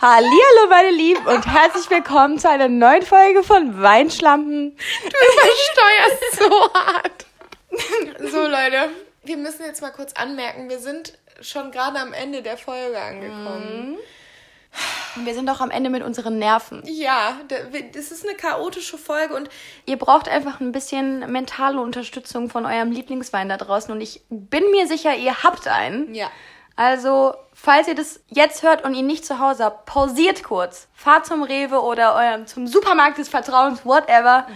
Hallo meine Lieben und herzlich willkommen zu einer neuen Folge von Weinschlampen. Du übersteuerst so hart. So Leute, wir müssen jetzt mal kurz anmerken, wir sind schon gerade am Ende der Folge angekommen. Wir sind auch am Ende mit unseren Nerven. Ja, da- das ist eine chaotische Folge und Ihr braucht einfach ein bisschen mentale Unterstützung von eurem Lieblingswein da draußen und ich bin mir sicher, ihr habt einen. ja. Also, falls ihr das jetzt hört und ihn nicht zu Hause habt, pausiert kurz. Fahrt zum Rewe oder eurem, zum Supermarkt des Vertrauens, whatever.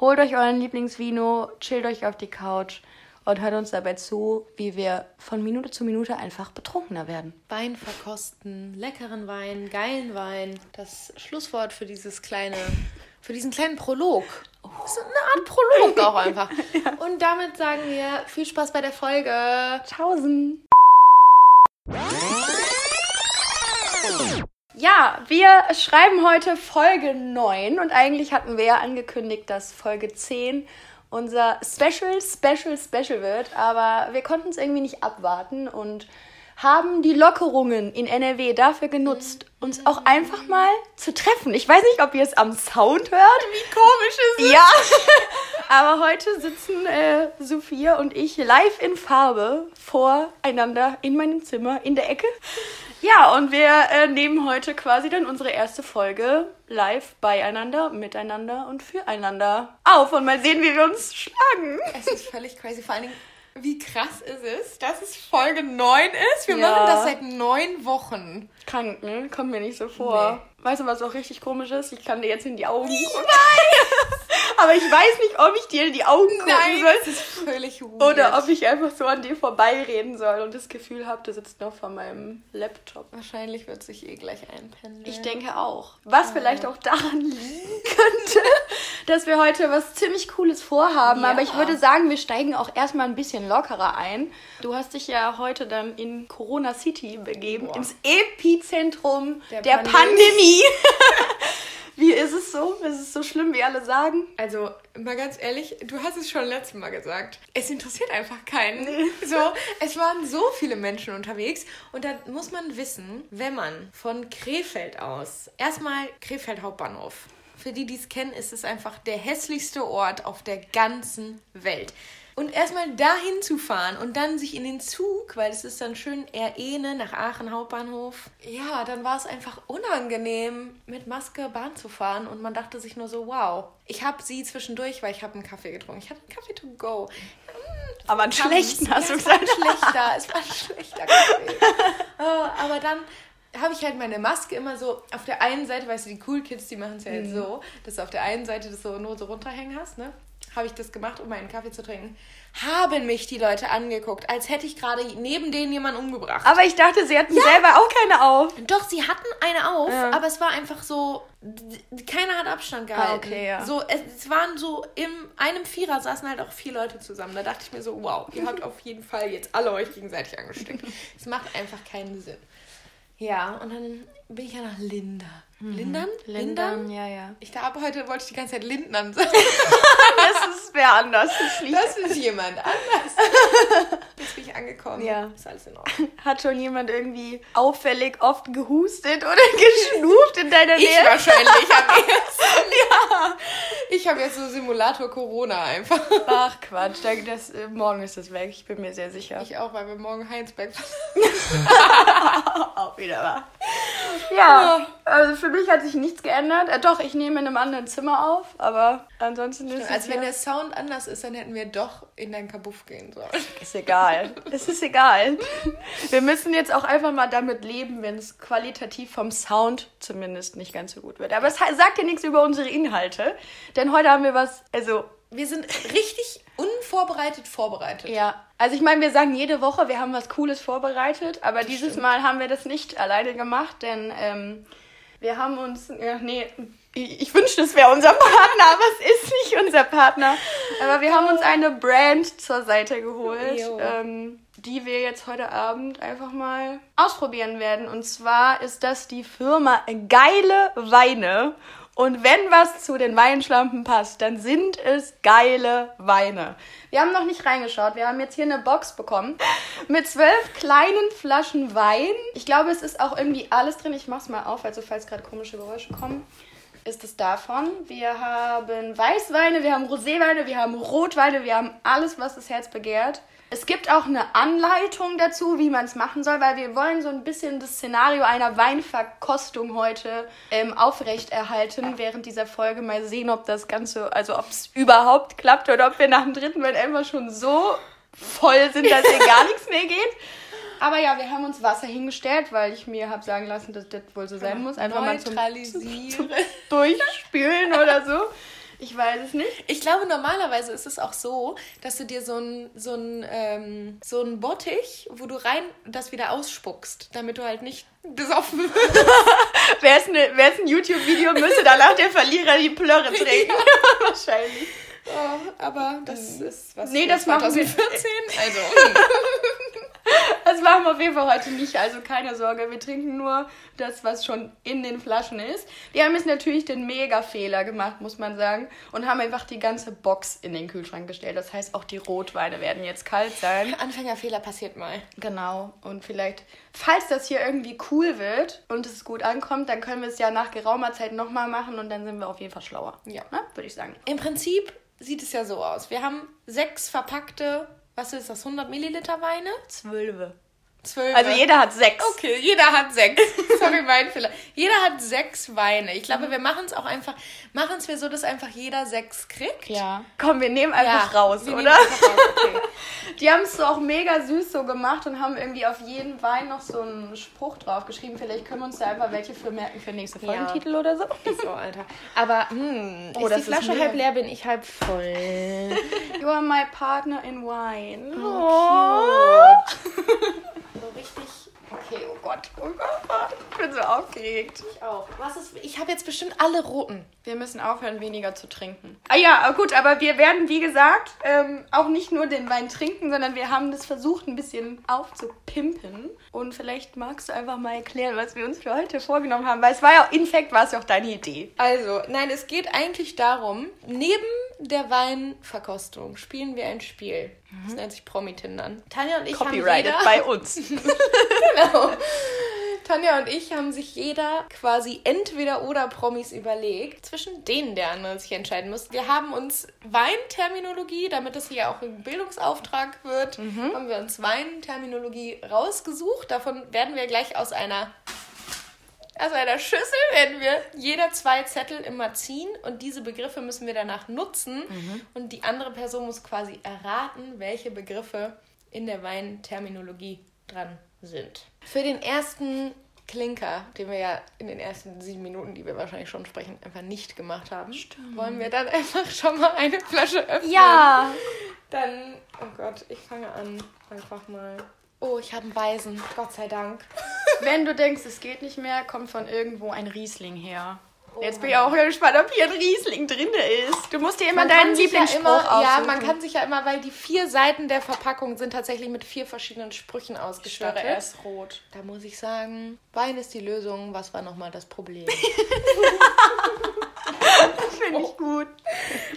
Holt euch euren Lieblingsvino, chillt euch auf die Couch und hört uns dabei zu, wie wir von Minute zu Minute einfach betrunkener werden. Wein verkosten, leckeren Wein, geilen Wein. Das Schlusswort für dieses kleine, für diesen kleinen Prolog. Das ist eine Art Prolog auch einfach. Und damit sagen wir viel Spaß bei der Folge. Tausend. Ja, wir schreiben heute Folge 9 und eigentlich hatten wir ja angekündigt, dass Folge 10 unser Special, Special, Special wird, aber wir konnten es irgendwie nicht abwarten und haben die Lockerungen in NRW dafür genutzt, uns auch einfach mal zu treffen. Ich weiß nicht, ob ihr es am Sound hört. Wie komisch ist es? Ja, aber heute sitzen äh, Sophia und ich live in Farbe voreinander in meinem Zimmer in der Ecke. Ja, und wir äh, nehmen heute quasi dann unsere erste Folge live beieinander, miteinander und füreinander auf und mal sehen, wie wir uns schlagen. Es ist völlig crazy. Vor allen Dingen, wie krass ist es, dass es Folge 9 ist? Wir Ja. machen das seit neun Wochen. Krank, ne? Kommt mir nicht so vor. Weißt du, was auch richtig komisch ist? Ich kann dir jetzt in die Augen gucken. Aber ich weiß nicht, ob ich dir in die Augen gucken Nein, soll. das ist völlig weird. Oder ob ich einfach so an dir vorbeireden soll und das Gefühl habe, du sitzt noch vor meinem Laptop. Wahrscheinlich wird sich eh gleich einpendeln. Ich denke auch. Was vielleicht auch daran liegen könnte, dass wir heute was ziemlich Cooles vorhaben. Ja. Aber ich würde sagen, wir steigen auch erstmal ein bisschen lockerer ein. Du hast dich ja heute dann in Corona City begeben, Boah. ins Epizentrum der, Der Pandemie. Pandemie. Wie ist es so? Ist es so schlimm, wie alle sagen? Also, mal ganz ehrlich, du hast es schon letztes Mal gesagt. Es interessiert einfach keinen. So, es waren so viele Menschen unterwegs. Und da muss man wissen, wenn man von Krefeld aus, erstmal Krefeld Hauptbahnhof. Für die, die es kennen, ist es einfach der hässlichste Ort auf der ganzen Welt. Und erstmal dahin zu fahren und dann sich in den Zug, weil es ist dann schön Erene nach Aachen Hauptbahnhof. Ja, dann war es einfach unangenehm, mit Maske Bahn zu fahren und man dachte sich nur so, wow. Ich habe sie zwischendurch, weil ich habe einen Kaffee getrunken. Ich hatte einen Kaffee to go. Aber einen schlechten hast du es war gesagt. ein schlechter, es war ein schlechter Kaffee. oh, aber dann habe ich halt meine Maske immer so auf der einen Seite, weißt du, die Cool Kids, die machen es ja Mhm. jetzt so, dass du auf der einen Seite das so nur so runterhängen hast, ne? Habe ich das gemacht, um meinen Kaffee zu trinken. Haben mich die Leute angeguckt, als hätte ich gerade neben denen jemanden umgebracht. Aber ich dachte, sie hatten selber auch keine auf. Doch, sie hatten eine auf, Ja. aber es war einfach so, keiner hat Abstand gehalten. Ah, okay, ja. So, es, es waren so, in einem Vierer saßen halt auch vier Leute zusammen. Da dachte ich mir so, wow, ihr habt auf jeden Fall jetzt alle euch gegenseitig angesteckt. Es macht einfach keinen Sinn. Ja, und dann bin ich ja nach Linda. Lindern? Mhm. Lindern, ja, ja. Ich glaube, heute wollte ich die ganze Zeit Lindern sagen. Das ist wer anders. Das Das ist jemand anders. Jetzt bin ich angekommen. Ja. Ist alles in Ordnung. Hat schon jemand irgendwie auffällig oft gehustet oder geschnuft in deiner Ich Nähe? wahrscheinlich am ja. Ich habe jetzt so Simulator Corona einfach. Ach Quatsch, da- das, äh, morgen ist das weg, ich bin mir sehr sicher. Ich auch, weil wir morgen Heinsberg auch wieder wahr. Ja, also für mich hat sich nichts geändert. Äh, doch, ich nehme in einem anderen Zimmer auf, aber ansonsten ist Also es wenn ja, der Sound anders ist, dann hätten wir doch in dein Kabuff gehen sollen. ist egal. Es ist egal. Wir müssen jetzt auch einfach mal damit leben, wenn es qualitativ vom Sound zumindest nicht ganz so gut wird. Aber es sagt ja nichts über unsere Inhalte, denn heute haben wir was, also Wir sind richtig unvorbereitet vorbereitet. Ja, also ich meine, wir sagen jede Woche, wir haben was Cooles vorbereitet, aber dieses Mal haben wir das nicht alleine gemacht, denn ähm, wir haben uns, ja, nee, ich, ich wünschte, es wäre unser Partner, aber es ist nicht unser Partner. Aber wir haben uns eine Brand zur Seite geholt, ähm, die wir jetzt heute Abend einfach mal ausprobieren werden. Und zwar ist das die Firma Geile Weine. Und wenn was zu den Weinschlampen passt, dann sind es geile Weine. Wir haben noch nicht reingeschaut. Wir haben jetzt hier eine Box bekommen mit zwölf kleinen Flaschen Wein. Ich glaube, es ist auch irgendwie alles drin. Ich mach's mal auf, also falls gerade komische Geräusche kommen ist es davon. Wir haben Weißweine, wir haben Roséweine, wir haben Rotweine, wir haben alles, was das Herz begehrt. Es gibt auch eine Anleitung dazu, wie man es machen soll, weil wir wollen so ein bisschen das Szenario einer Weinverkostung heute ähm, aufrechterhalten während dieser Folge. Mal sehen, ob das Ganze, also ob es überhaupt klappt oder ob wir nach dem dritten Wein einfach schon so voll sind, dass hier gar nichts mehr geht. Aber ja, wir haben uns Wasser hingestellt, weil ich mir habe sagen lassen, dass das wohl so sein muss. Einfach mal zum, zum, zum Durchspülen oder so. Ich weiß es nicht. Ich glaube, normalerweise ist es auch so, dass du dir so ein, so ein, ähm, so ein Bottich, wo du rein das wieder ausspuckst, damit du halt nicht besoffen wirst. wäre es ne, ein YouTube-Video, müsste danach der Verlierer die Plörre trinken. Ja. Wahrscheinlich. Oh, aber das ist was nee, das 2014. Also. Das machen wir auf jeden Fall heute nicht, also keine Sorge. Wir trinken nur das, was schon in den Flaschen ist. Wir haben jetzt natürlich den Mega-Fehler gemacht, muss man sagen, und haben einfach die ganze Box in den Kühlschrank gestellt. Das heißt, auch die Rotweine werden jetzt kalt sein. Anfängerfehler passiert mal. Genau. Und vielleicht, falls das hier irgendwie cool wird und es gut ankommt, dann können wir es ja nach geraumer Zeit nochmal machen und dann sind wir auf jeden Fall schlauer. Ja. Ne? Würde ich sagen. Im Prinzip sieht es ja so aus. Wir haben sechs verpackte was ist das, 100 Milliliter Weine? Zwölfe. Zwölf. Also jeder hat sechs. Okay, jeder hat sechs. Sorry, mein Fehler. Jeder hat sechs Weine. Ich glaube, wir machen es auch einfach, machen es wir so, dass einfach jeder sechs kriegt. Ja. Komm, wir nehmen einfach ja, raus, oder? Raus. Okay. Die haben es so auch mega süß so gemacht und haben irgendwie auf jeden Wein noch so einen Spruch drauf geschrieben. Vielleicht können wir uns da einfach welche für merken für nächste Folgentitel ja. oder so. So, Alter. Aber, hm, oh, ist die Flasche ist halb leer, bin ich halb voll. You are my partner in wine. Oh, oh. So richtig. Okay, oh Gott, oh Gott, ich bin so aufgeregt. Ich auch. Was ist, ich habe jetzt bestimmt alle roten. Wir müssen aufhören, weniger zu trinken. Ah ja, gut, aber wir werden, wie gesagt, ähm, auch nicht nur den Wein trinken, sondern wir haben das versucht, ein bisschen aufzupimpen. Und vielleicht magst du einfach mal erklären, was wir uns für heute vorgenommen haben, weil es war ja, in fact, war es ja auch deine Idee. Also, nein, es geht eigentlich darum, neben der Weinverkostung spielen wir ein Spiel. Das nennt sich Promi-Tindern. Tanja und ich Copyrighted haben jeder... bei uns. genau. Tanja und ich haben sich jeder quasi entweder oder Promis überlegt, zwischen denen der andere sich entscheiden muss. Wir haben uns Weinterminologie, damit das hier auch ein Bildungsauftrag wird, mhm. haben wir uns Weinterminologie rausgesucht. Davon werden wir gleich aus einer aus einer Schüssel werden wir jeder zwei Zettel immer ziehen und diese Begriffe müssen wir danach nutzen mhm. und die andere Person muss quasi erraten, welche Begriffe in der Weinterminologie dran sind. Für den ersten Klinker, den wir ja in den ersten sieben Minuten, die wir wahrscheinlich schon sprechen, einfach nicht gemacht haben, Stimmt. wollen wir dann einfach schon mal eine Flasche öffnen. Ja! Dann, oh Gott, ich fange an. Einfach mal. Oh, ich habe einen Weisen, Gott sei Dank. Wenn du denkst, es geht nicht mehr, kommt von irgendwo ein Riesling her. Oh Jetzt bin ich auch gespannt, ob hier ein Riesling drin ist. Du musst dir immer man deinen Lieblingsspruch ja immer, Ja, man kann sich ja immer, weil die vier Seiten der Verpackung sind tatsächlich mit vier verschiedenen Sprüchen ausgestattet. Er ist rot. Da muss ich sagen, Wein ist die Lösung. Was war nochmal das Problem? Finde ich gut.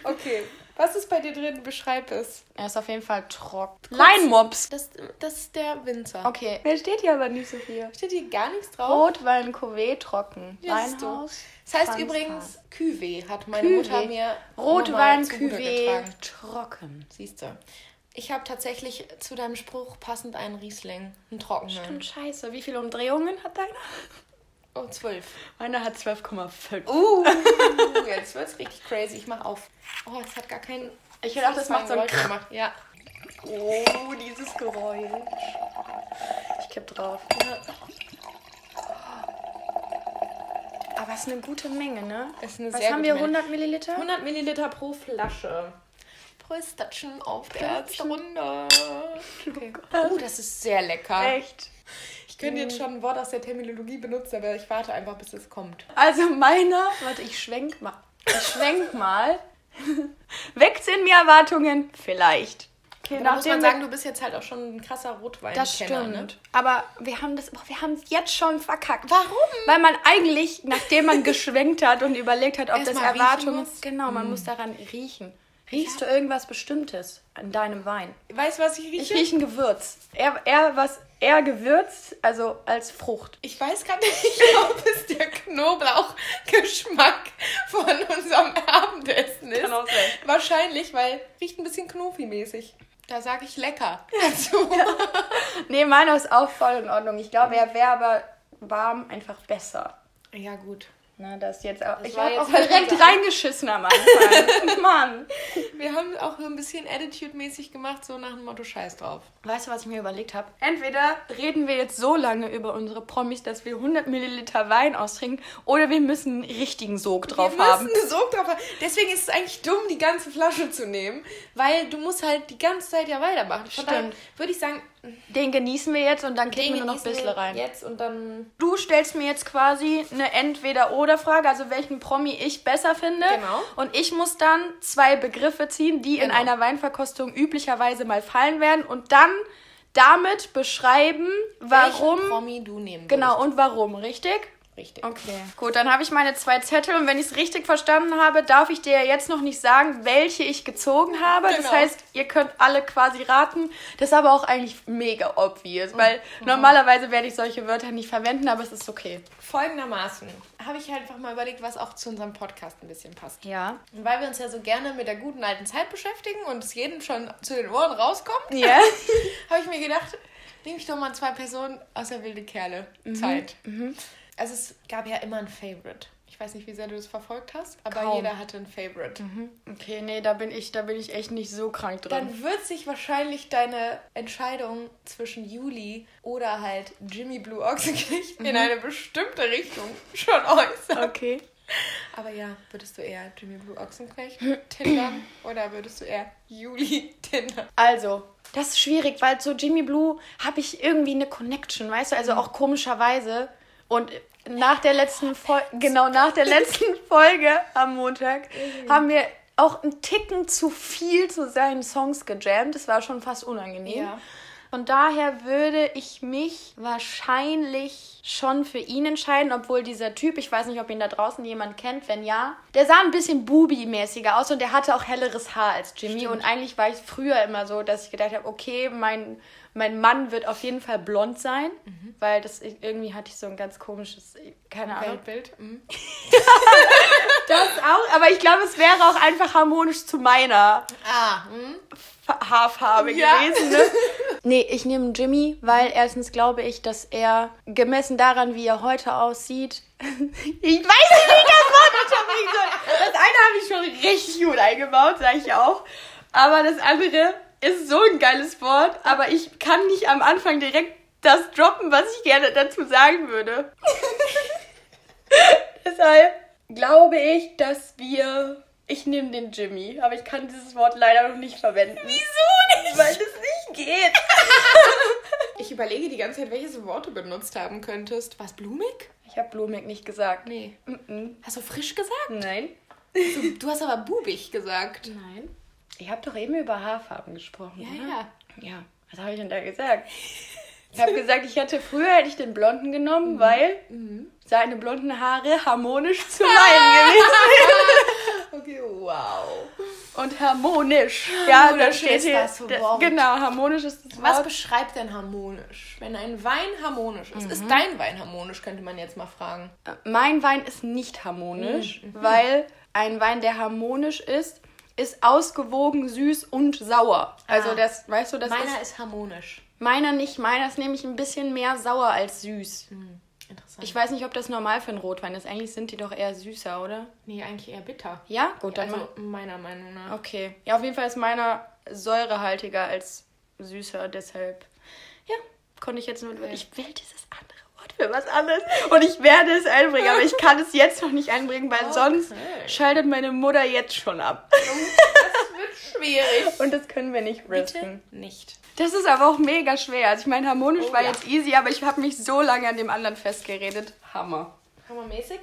Okay, was ist bei dir drin? Beschreib es. Er ist auf jeden Fall trocken. Leinmops. Das, das ist der Winzer. Okay. Mehr steht hier aber nicht so viel. Steht hier gar nichts drauf? Rotwein, Cuvée, trocken. Ja, Weinhaus. Das heißt Franzfahrt. übrigens Cuvée, hat meine Cuvée. Mutter mir Rotwein, Cuvée, trocken. Siehst du. Ich habe tatsächlich zu deinem Spruch passend einen Riesling, einen trockenen. Stimmt, scheiße. Wie viele Umdrehungen hat deiner? Oh, 12. Meiner hat 12,5. Uh, jetzt wird's richtig crazy. Ich mach auf. Oh, es hat gar keinen. Ich dachte, das macht so ein gemacht. Ja. Oh, dieses Geräusch. Ich kipp drauf. Ja. Aber es ist eine gute Menge, ne? Ist eine Was sehr haben wir? 100 Milliliter? 100 Milliliter pro Flasche. Pröstatschen auf der Runde. Okay. Oh, das ist sehr lecker. Echt? Könnte jetzt schon ein Wort aus der Terminologie benutzen, aber ich warte einfach, bis es kommt. Also meiner, warte, ich schwenk mal. Ich schwenk mal. Weckt in mir Erwartungen? Vielleicht. Okay, Aber muss man sagen, du bist jetzt halt auch schon ein krasser Rotwein. Das stimmt. Aber wir haben das, boah, wir haben es jetzt schon verkackt. Warum? Weil man eigentlich, nachdem man geschwenkt hat und überlegt hat, ob Erst das Erwartungen. Genau, man muss daran riechen. Riechst du irgendwas Bestimmtes an deinem Wein? Weißt du, was ich rieche? Ich rieche ein Gewürz. Eher, eher was, eher Gewürz, also als Frucht. Ich weiß gar nicht, ob es der Knoblauchgeschmack von unserem Abendessen ist. Kann auch sein. Wahrscheinlich, weil riecht ein bisschen Knofi-mäßig. Da sage ich lecker dazu. Nee, meiner ist auch voll in Ordnung. Ich glaube, er wäre aber warm einfach besser. Ja, gut. Na, das jetzt auch. ich war habe jetzt auch direkt reingeschissen am Anfang. Mann. Wir haben auch so ein bisschen Attitude-mäßig gemacht, so nach dem Motto Scheiß drauf. Weißt du, was ich mir überlegt habe? Entweder reden wir jetzt so lange über unsere Promis, dass wir 100 Milliliter Wein austrinken, oder wir müssen einen richtigen Sog drauf wir haben. müssen einen Sog drauf haben. Deswegen ist es eigentlich dumm, die ganze Flasche zu nehmen, weil du musst halt die ganze Zeit ja weitermachen. Von daher Stimmt. würde ich sagen, Den genießen wir jetzt und dann kippen wir nur noch bisschen rein. Jetzt und dann Du stellst mir jetzt quasi eine Entweder-Oder-Frage, also welchen Promi ich besser finde. Genau. Und ich muss dann zwei Begriffe ziehen, die in Genau. einer Weinverkostung üblicherweise mal fallen werden und dann damit beschreiben, warum. welchen Promi du nehmen Genau, würdest. und warum, richtig? Richtig. Okay. Gut, dann habe ich meine zwei Zettel und wenn ich es richtig verstanden habe, darf ich dir jetzt noch nicht sagen, welche ich gezogen habe. Das Genau. heißt, ihr könnt alle quasi raten. Das ist aber auch eigentlich mega obvious, weil Mhm. normalerweise werde ich solche Wörter nicht verwenden, aber es ist okay. Folgendermaßen habe ich einfach mal überlegt, was auch zu unserem Podcast ein bisschen passt. Ja. Und weil wir uns ja so gerne mit der guten alten Zeit beschäftigen und es jedem schon zu den Ohren rauskommt, Ja. habe ich mir gedacht, nehme ich doch mal zwei Personen aus der wilde Kerle Zeit. Also es gab ja immer ein Favorite. Ich weiß nicht, wie sehr du das verfolgt hast, aber Kaum. jeder hatte ein Favorite. Okay, nee, da bin ich, da bin ich echt nicht so krank drin. Dann wird sich wahrscheinlich deine Entscheidung zwischen Juli oder halt Jimmy Blue Ochsenknecht in eine bestimmte Richtung schon äußern. okay. Aber ja, würdest du eher Jimmy Blue Ochsenknecht tindern oder würdest du eher Juli tindern? Also, das ist schwierig, weil zu Jimmy Blue habe ich irgendwie eine Connection, weißt du? Also auch komischerweise. Und nach der letzten Folge, genau nach der letzten Folge am Montag, haben wir auch einen Ticken zu viel zu seinen Songs gejammt. Das war schon fast unangenehm. Ja. Von daher würde ich mich wahrscheinlich schon für ihn entscheiden, obwohl dieser Typ, ich weiß nicht, ob ihn da draußen jemand kennt, wenn ja, der sah ein bisschen Bubi-mäßiger aus und der hatte auch helleres Haar als Jimmy. Und eigentlich war ich früher immer so, dass ich gedacht habe, okay, mein, mein Mann wird auf jeden Fall blond sein, weil das irgendwie hatte ich so ein ganz komisches, keine Ahnung. Weltbild. Mhm. Das auch, aber ich glaube, es wäre auch einfach harmonisch zu meiner Ah, hm? Fa- Haarfarbe Ja. gewesen. Ne? nee, ich nehme Jimmy, weil erstens glaube ich, dass er gemessen daran, wie er heute aussieht. ich weiß nicht, wie ich das Wort unterbringen soll. Das eine habe ich schon richtig gut eingebaut, sage ich auch. Aber das andere ist so ein geiles Wort, aber ich kann nicht am Anfang direkt das droppen, was ich gerne dazu sagen würde. Deshalb glaube ich, dass wir. Ich nehme den Jimmy, aber ich kann dieses Wort leider noch nicht verwenden. Wieso nicht? Weil es nicht geht. Ich überlege die ganze Zeit, welches Wort du benutzt haben könntest. Was blumig? Ich habe blumig nicht gesagt. Nee. Mm-mm. Hast du frisch gesagt? Nein. Du, du hast aber bubig gesagt. Nein. Ich habe doch eben über Haarfarben gesprochen. Ja, oder? ja. Ja, was habe ich denn da gesagt? Ich habe gesagt, ich hätte früher hätte ich den blonden genommen, weil seine blonden Haare harmonisch zu meinen gewesen Okay, wow. Und harmonisch. Ja, da Harmonisch steht hier. das. Genau, harmonisch ist das Was Wort. beschreibt denn harmonisch? Wenn ein Wein harmonisch ist, ist dein Wein harmonisch, könnte man jetzt mal fragen. Mein Wein ist nicht harmonisch, weil ein Wein, der harmonisch ist, ist ausgewogen, süß und sauer. Also Ah. das, weißt du, das Meiner ist ist harmonisch. meiner nicht. Meiner ist nämlich ein bisschen mehr sauer als süß. Interessant. Ich weiß nicht, ob das normal für einen Rotwein ist. Eigentlich sind die doch eher süßer, oder? nee, eigentlich eher bitter. Ja, gut, dann Also mal. meiner Meinung nach. Okay. Ja, auf jeden Fall ist meiner säurehaltiger als süßer, deshalb. Ja, konnte ich jetzt nur. Ich will dieses andere für was anderes. Und ich werde es einbringen, aber ich kann es jetzt noch nicht einbringen, weil sonst Okay. schaltet meine Mutter jetzt schon ab. Das wird schwierig. Und das können wir nicht Bitte risken. nicht. Das ist aber auch mega schwer. Also ich meine, harmonisch Oh war ja. jetzt easy, aber ich habe mich so lange an dem anderen festgeredet. Hammer. Hammermäßig?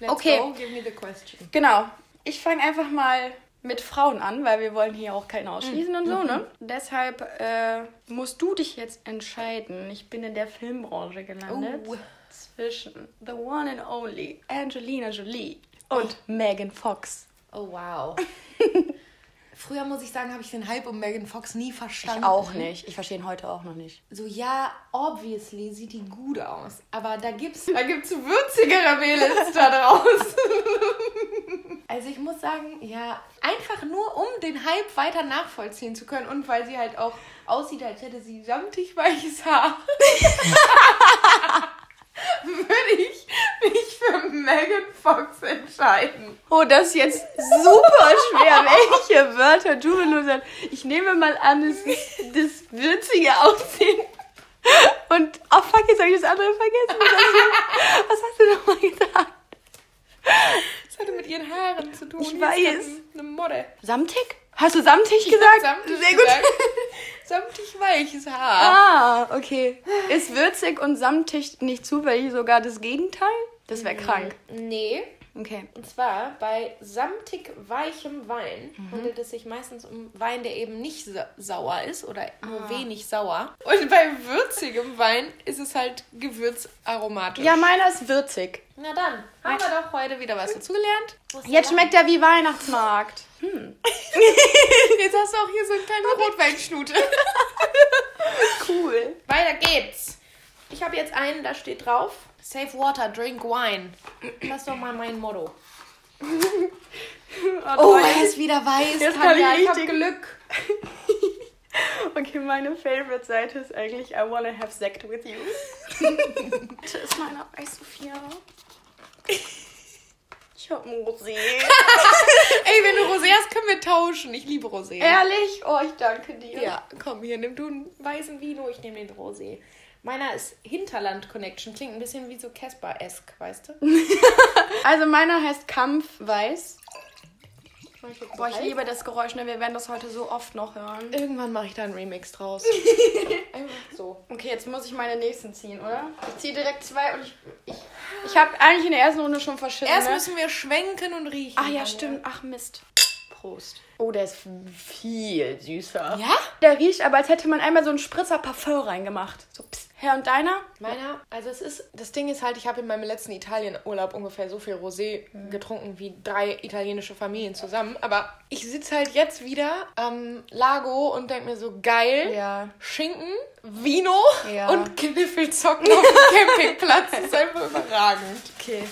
Let's Okay. go, give me the question. Genau. Ich fange einfach mal mit Frauen an, weil wir wollen hier auch keinen ausschließen Mhm. und so, ne? Deshalb äh, musst du dich jetzt entscheiden. Ich bin in der Filmbranche gelandet. Oh. Zwischen the one and only Angelina Jolie und Megan Fox. Oh, wow. Früher muss ich sagen, habe ich den Hype um Megan Fox nie verstanden. Ich auch nicht. Ich verstehe ihn heute auch noch nicht. So, ja, obviously sieht die gut aus. Aber da gibt's, da gibt's würzigere Mädels da draußen. also ich muss sagen, ja, einfach nur um den Hype weiter nachvollziehen zu können und weil sie halt auch aussieht, als hätte sie samtig weiches Haar. Würde ich mich für Megan Fox entscheiden. Oh, das ist jetzt super schwer, welche Wörter du benutzt. Ich nehme mal an, es ist das würzige Aussehen. Und, oh fuck, jetzt habe ich das andere vergessen. Was hast du nochmal gesagt? Das hatte mit ihren Haaren zu tun. Ich weiß. Eine Model. Samtig? Hast du samtig gesagt? Samtig Sehr gut. gesagt. Samtig weiches Haar. Ah, okay. Ist würzig und samtig nicht zufällig sogar das Gegenteil? Das wäre krank. Nee. Okay. Und zwar bei samtig weichem Wein Mhm. handelt es sich meistens um Wein, der eben nicht sa sauer ist oder nur Ah. wenig sauer. Und bei würzigem Wein ist es halt gewürzaromatisch. Ja, meiner ist würzig. Na dann, haben wir doch heute wieder was dazugelernt. Jetzt schmeckt er wie Weihnachtsmarkt. Jetzt hast du auch hier so eine kleine Rotweinschnute. Cool. Weiter geht's. Ich habe jetzt einen, da steht drauf: Save water, drink wine. Das ist doch mal mein Motto. Oh, er ist wieder weiß. Jetzt kann Tanja, ich ich hab richtig- Glück. Okay, meine Favorite-Seite ist eigentlich I wanna have Sekt with you. das ist meine Eis Sophia. Ich hab ein Rosé. Ey, wenn du Rosé hast, können wir tauschen. Ich liebe Rosé. Ehrlich? Oh, ich danke dir. Ja, komm, hier, nimm du einen weißen Vino, ich nehme den Rosé. Meiner ist Hinterland Connection. Klingt ein bisschen wie so Casper-esque, weißt du? Also meiner heißt Kampfweiß. Boah, ich liebe das Geräusch, ne? Wir werden das heute so oft noch hören. Irgendwann mache ich da einen Remix draus. Einfach so. Okay, jetzt muss ich meine nächsten ziehen, oder? Ich ziehe direkt zwei und ich. Ich, ich habe eigentlich in der ersten Runde schon verschissen. Erst ne? müssen wir schwenken und riechen. Ach ja, stimmt. Ach Mist. Prost. Oh, der ist viel süßer. Ja? Der riecht aber, als hätte man einmal so einen Spritzer Parfum reingemacht. So, pst. Herr und deiner? Meiner, also es ist, das Ding ist halt, ich habe in meinem letzten Italienurlaub ungefähr so viel Rosé getrunken wie drei italienische Familien zusammen. Aber ich sitze halt jetzt wieder am Lago und denke mir so, geil, Ja. Schinken, Vino Ja. und Kniffelzocken auf dem Campingplatz. Das ist einfach überragend. Okay.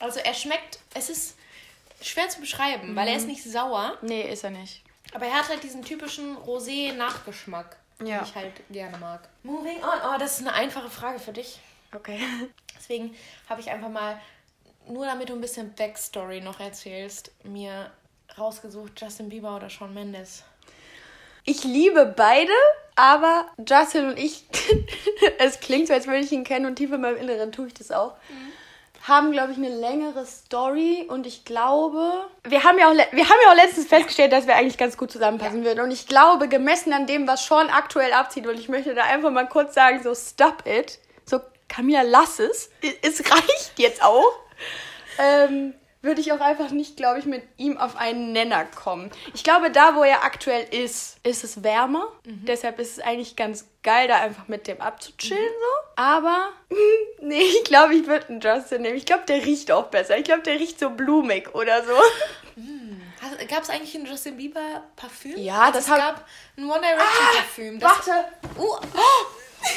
Also er schmeckt, es ist schwer zu beschreiben, weil er ist nicht sauer, Nee, ist er nicht. aber er hat halt diesen typischen Rosé-Nachgeschmack, Ja. den ich halt gerne mag. Moving on. Oh, das ist eine einfache Frage für dich. Okay. Deswegen habe ich einfach mal, nur damit du ein bisschen Backstory noch erzählst, mir rausgesucht, Justin Bieber oder Shawn Mendes. Ich liebe beide, aber Justin und ich, es klingt so, als würde ich ihn kennen und tief in meinem Inneren tue ich das auch, haben, glaube ich, eine längere Story und ich glaube, wir haben ja auch, wir haben ja auch letztens festgestellt, dass wir eigentlich ganz gut zusammenpassen würden. Und ich glaube, gemessen an dem, was Sean aktuell abzieht und ich möchte da einfach mal kurz sagen, so stop it, so Camilla, lass es, es reicht jetzt auch, ähm, würde ich auch einfach nicht, glaube ich, mit ihm auf einen Nenner kommen. Ich glaube, da, wo er aktuell ist, ist es wärmer. Deshalb ist es eigentlich ganz geil, da einfach mit dem abzuchillen so. Aber, nee, ich glaube, ich würde einen Justin nehmen. Ich glaube, der riecht auch besser. Ich glaube, der riecht so blumig oder so. Gab es eigentlich ein Justin Bieber Parfüm? Ja, Also das es hab- gab ein One Direction Parfüm. Das, Warte. Uh,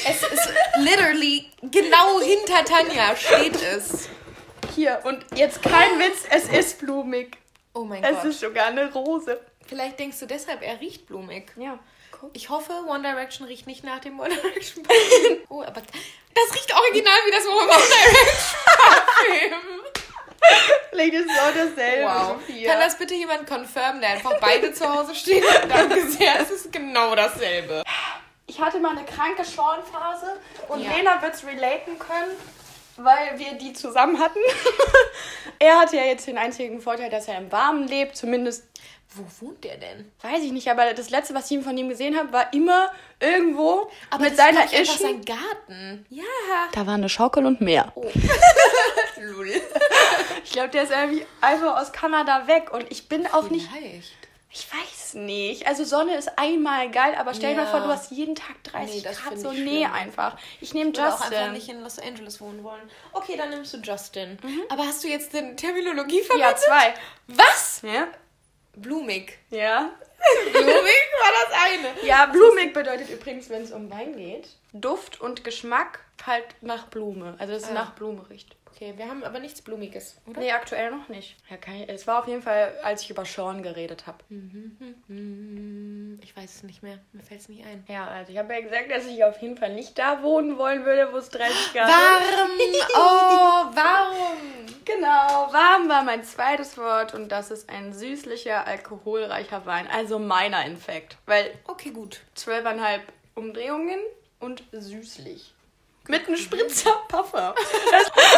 es ist literally genau hinter Tanja steht es. Hier, und jetzt kein Witz, es ist blumig. Oh mein Es Gott. ist sogar eine Rose. Vielleicht denkst du deshalb, er riecht blumig. Ja, guck. Ich hoffe, One Direction riecht nicht nach dem One Direction Parfüm. Oh, aber das riecht original wie das One Direction Parfüm. Vielleicht ist es auch dasselbe. Wow. Sophia. Kann das bitte jemand confirmen, der einfach beide zu Hause stehen? Danke sehr, es ist genau dasselbe. Ich hatte mal eine kranke Sean-Phase und Ja. Lena wird es relaten können, weil wir die zusammen hatten. er hatte ja jetzt den einzigen Vorteil, dass er im Warmen lebt, zumindest Wo wohnt der denn? weiß ich nicht, aber das letzte, was ich von ihm gesehen habe, war immer irgendwo Aber mit das seiner einfach Ischen. sein Garten. Ja. Da war eine Schaukel und mehr. Oh. Lul. Ich glaube, glaube, der ist irgendwie einfach aus Kanada weg. Und ich bin auch nicht. Ich weiß nicht. Also Sonne ist einmal geil, aber stell dir mal Ja. vor, du hast jeden Tag 30 Nee, das Grad. So, ich nee, schlimm. einfach. Ich nehme Oder auch einfach Justin. nicht in Los Angeles wohnen wollen. Okay, dann nimmst du Justin. Aber hast du jetzt eine Terminologie verwendet? Ja, zwei. Was? Ja? Blumig. Ja. Blumig war das eine. Ja, blumig bedeutet übrigens, wenn es um Wein geht, Duft und Geschmack halt nach Blume. Also, dass es Ah. nach Blume riecht. Okay, wir haben aber nichts Blumiges, oder? Nee, aktuell noch nicht. Ja, kann ich, es war auf jeden Fall, als ich über Sean geredet habe. Hm, Ich weiß es nicht mehr. Mir fällt es nicht ein. Ja, also ich habe ja gesagt, dass ich auf jeden Fall nicht da wohnen wollen würde, wo es 30 Grad ist. Warm! Oh, warum? Genau, warm war mein zweites Wort und das ist ein süßlicher, alkoholreicher Wein. Also meiner Infekt. Weil Okay, gut. 12,5 Umdrehungen und süßlich. Mit einem Spritzer Puffer.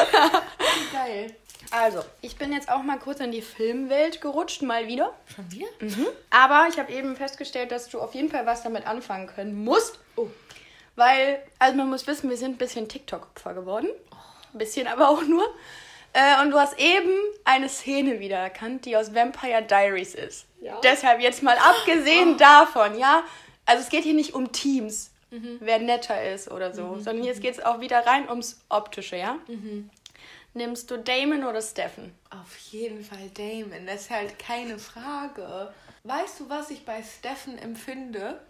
Geil. Also, ich bin jetzt auch mal kurz in die Filmwelt gerutscht, mal wieder. Schon wieder? Aber ich habe eben festgestellt, dass du auf jeden Fall was damit anfangen können musst. Oh. Weil, also man muss wissen, wir sind ein bisschen TikTok-Opfer geworden. Ein bisschen aber auch nur. Äh, und du hast eben eine Szene wiedererkannt, die aus Vampire Diaries ist. Ja. Deshalb jetzt mal abgesehen davon, ja. Also es geht hier nicht um Teams, wer netter ist oder so, sondern jetzt geht es auch wieder rein ums Optische, ja. Nimmst du Damon oder Steffen? Auf jeden Fall Damon. Das ist halt keine Frage. Weißt du, was ich bei Steffen empfinde?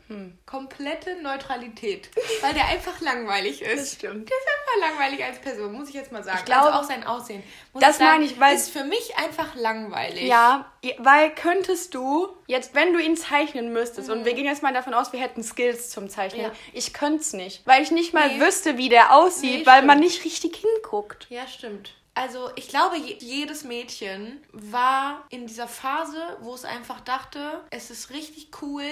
Komplette Neutralität. Weil der einfach langweilig ist. Das stimmt. Der ist einfach langweilig als Person, muss ich jetzt mal sagen. Ich glaube- also auch sein Aussehen. Muss Das ich sagen, meine ich, weil- ist für mich einfach langweilig. Ja, weil könntest du, jetzt wenn du ihn zeichnen müsstest, und wir gehen jetzt mal davon aus, wir hätten Skills zum Zeichnen, Ja. ich könnte es nicht, weil ich nicht mal Nee. wüsste, wie der aussieht, Nee, weil stimmt. man nicht richtig hinguckt. Ja, stimmt. Also ich glaube, je- jedes Mädchen war in dieser Phase, wo es einfach dachte, es ist richtig cool,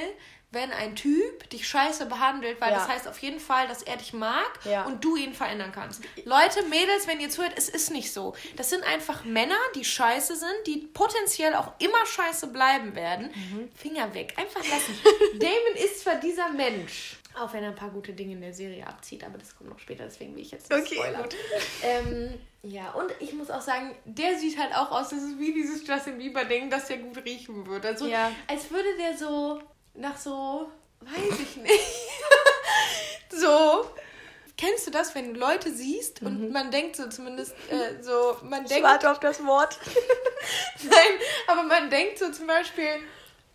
wenn ein Typ dich scheiße behandelt, weil Ja. das heißt auf jeden Fall, dass er dich mag Ja. und du ihn verändern kannst. Leute, Mädels, wenn ihr zuhört, es ist nicht so. Das sind einfach Männer, die scheiße sind, die potenziell auch immer scheiße bleiben werden. Mhm. Finger weg, einfach lassen. Damon ist zwar dieser Mensch, auch wenn er ein paar gute Dinge in der Serie abzieht, aber das kommt noch später, deswegen will ich jetzt nicht Okay, spoilern. gut. Ähm, ja, und ich muss auch sagen, der sieht halt auch aus, das ist wie dieses Justin Bieber-Ding, dass der gut riechen würde. Also, Ja. als würde der so nach so, weiß ich nicht, so. Kennst du das, wenn du Leute siehst und man denkt so zumindest äh, so, man denkt, auf das Wort. nein, aber man denkt so zum Beispiel,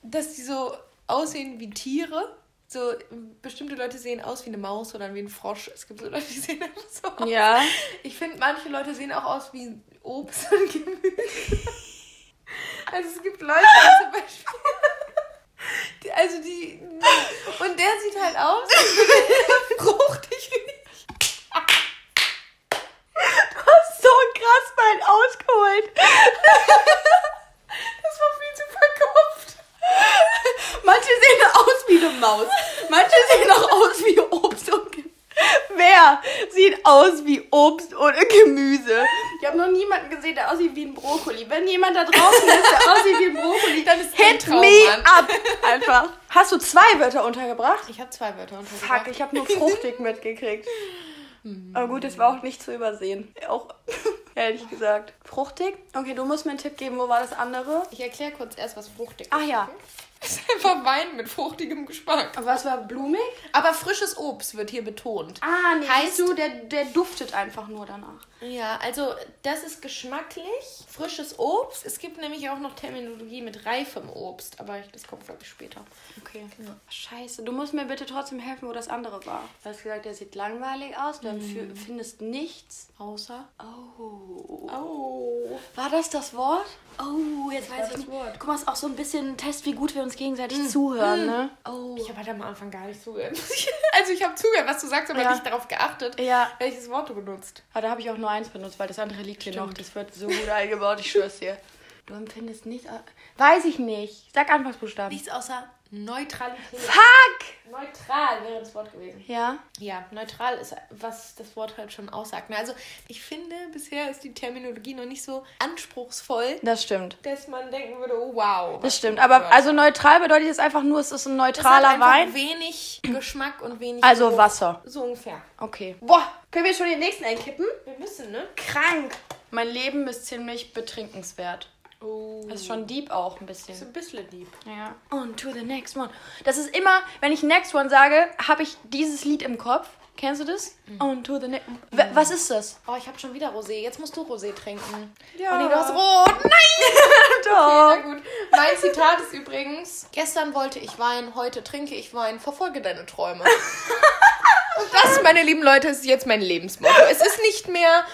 dass die so aussehen wie Tiere. So, bestimmte Leute sehen aus wie eine Maus oder wie ein Frosch. Es gibt so Leute, die sehen einfach so aus. Ja. Ich finde, manche Leute sehen auch aus wie Obst und Gemüse. Also es gibt Leute, die zum Beispiel. Die, also die. Und der sieht halt aus, er fruchtig. Du hast so krass mein ausgeholt. Das war viel zu verkopft. Manche sehen aus wie eine Maus. Manche sehen auch aus wie Obst und Gemüse. Wer sieht aus wie Obst oder Gemüse? Ich habe noch niemanden gesehen, der aussieht wie ein Brokkoli. Wenn jemand da draußen ist, der aussieht wie ein Brokkoli, Dann ist hit Traum, me Mann. up. Einfach. Hast du zwei Wörter untergebracht? Ich habe zwei Wörter untergebracht. Fuck, ich habe nur fruchtig mitgekriegt. Aber gut, das war auch nicht zu übersehen. Auch ehrlich gesagt. Fruchtig? Okay, du musst mir einen Tipp geben, wo war das andere? Ich erkläre kurz erst, was fruchtig ist. Ach ja. Es ist einfach Wein mit fruchtigem Geschmack. Was war blumig? Aber frisches Obst wird hier betont. Ah, nee, Heißt- du, der, der duftet einfach nur danach. Ja, also das ist geschmacklich frisches Obst. Es gibt nämlich auch noch Terminologie mit reifem Obst, aber ich- das kommt, glaube ich, später. Okay. Scheiße, du musst mir bitte trotzdem helfen, wo das andere war. Du hast gesagt, der sieht langweilig aus, du fü- findest nichts außer. Oh. Oh. War das das Wort? Oh, jetzt weiß ich das nicht. Wort. Guck mal, ist auch so ein bisschen ein Test, wie gut wir uns gegenseitig zuhören, ne? Oh. Ich habe halt am Anfang gar nicht zugehört. Also ich habe zugehört, was du sagst, aber Ja. nicht darauf geachtet, Ja. welches Wort du benutzt. Aber da habe ich auch nur eins benutzt, weil das andere liegt hier Stimmt. noch. Das wird so gut eingebaut, ich schwör's dir. Du empfindest nichts. au- Weiß ich nicht. Sag Anfangsbuchstaben. Nichts außer Neutralität. Fuck! Neutral wäre das Wort gewesen. Ja. Ja, neutral ist, was das Wort halt schon aussagt. Also ich finde, bisher ist die Terminologie noch nicht so anspruchsvoll, Das stimmt. dass man denken würde, oh wow. Das stimmt. Aber also neutral bedeutet jetzt einfach nur, es ist ein Es hat neutraler Wein. wenig Geschmack und wenig Also Geruch. Wasser. So ungefähr. Okay. Boah, können wir schon den nächsten einkippen? Wir müssen, ne? Krank. Mein Leben ist ziemlich betrinkenswert. Oh. Das ist schon deep auch ein ist bisschen. ein bisschen lieb. Ja. On to the next one. Das ist immer, wenn ich next one sage, habe ich dieses Lied im Kopf. Kennst du das? On to the next. Was ist das? Oh, ich habe schon wieder Rosé. Jetzt musst du Rosé trinken. Ja. Oh nee, du hast rot. Nein! Doch. Na gut. Mein Zitat ist übrigens: Gestern wollte ich Wein, heute trinke ich Wein. Verfolge deine Träume. Und das, meine lieben Leute, ist jetzt mein Lebensmotto. Es ist nicht mehr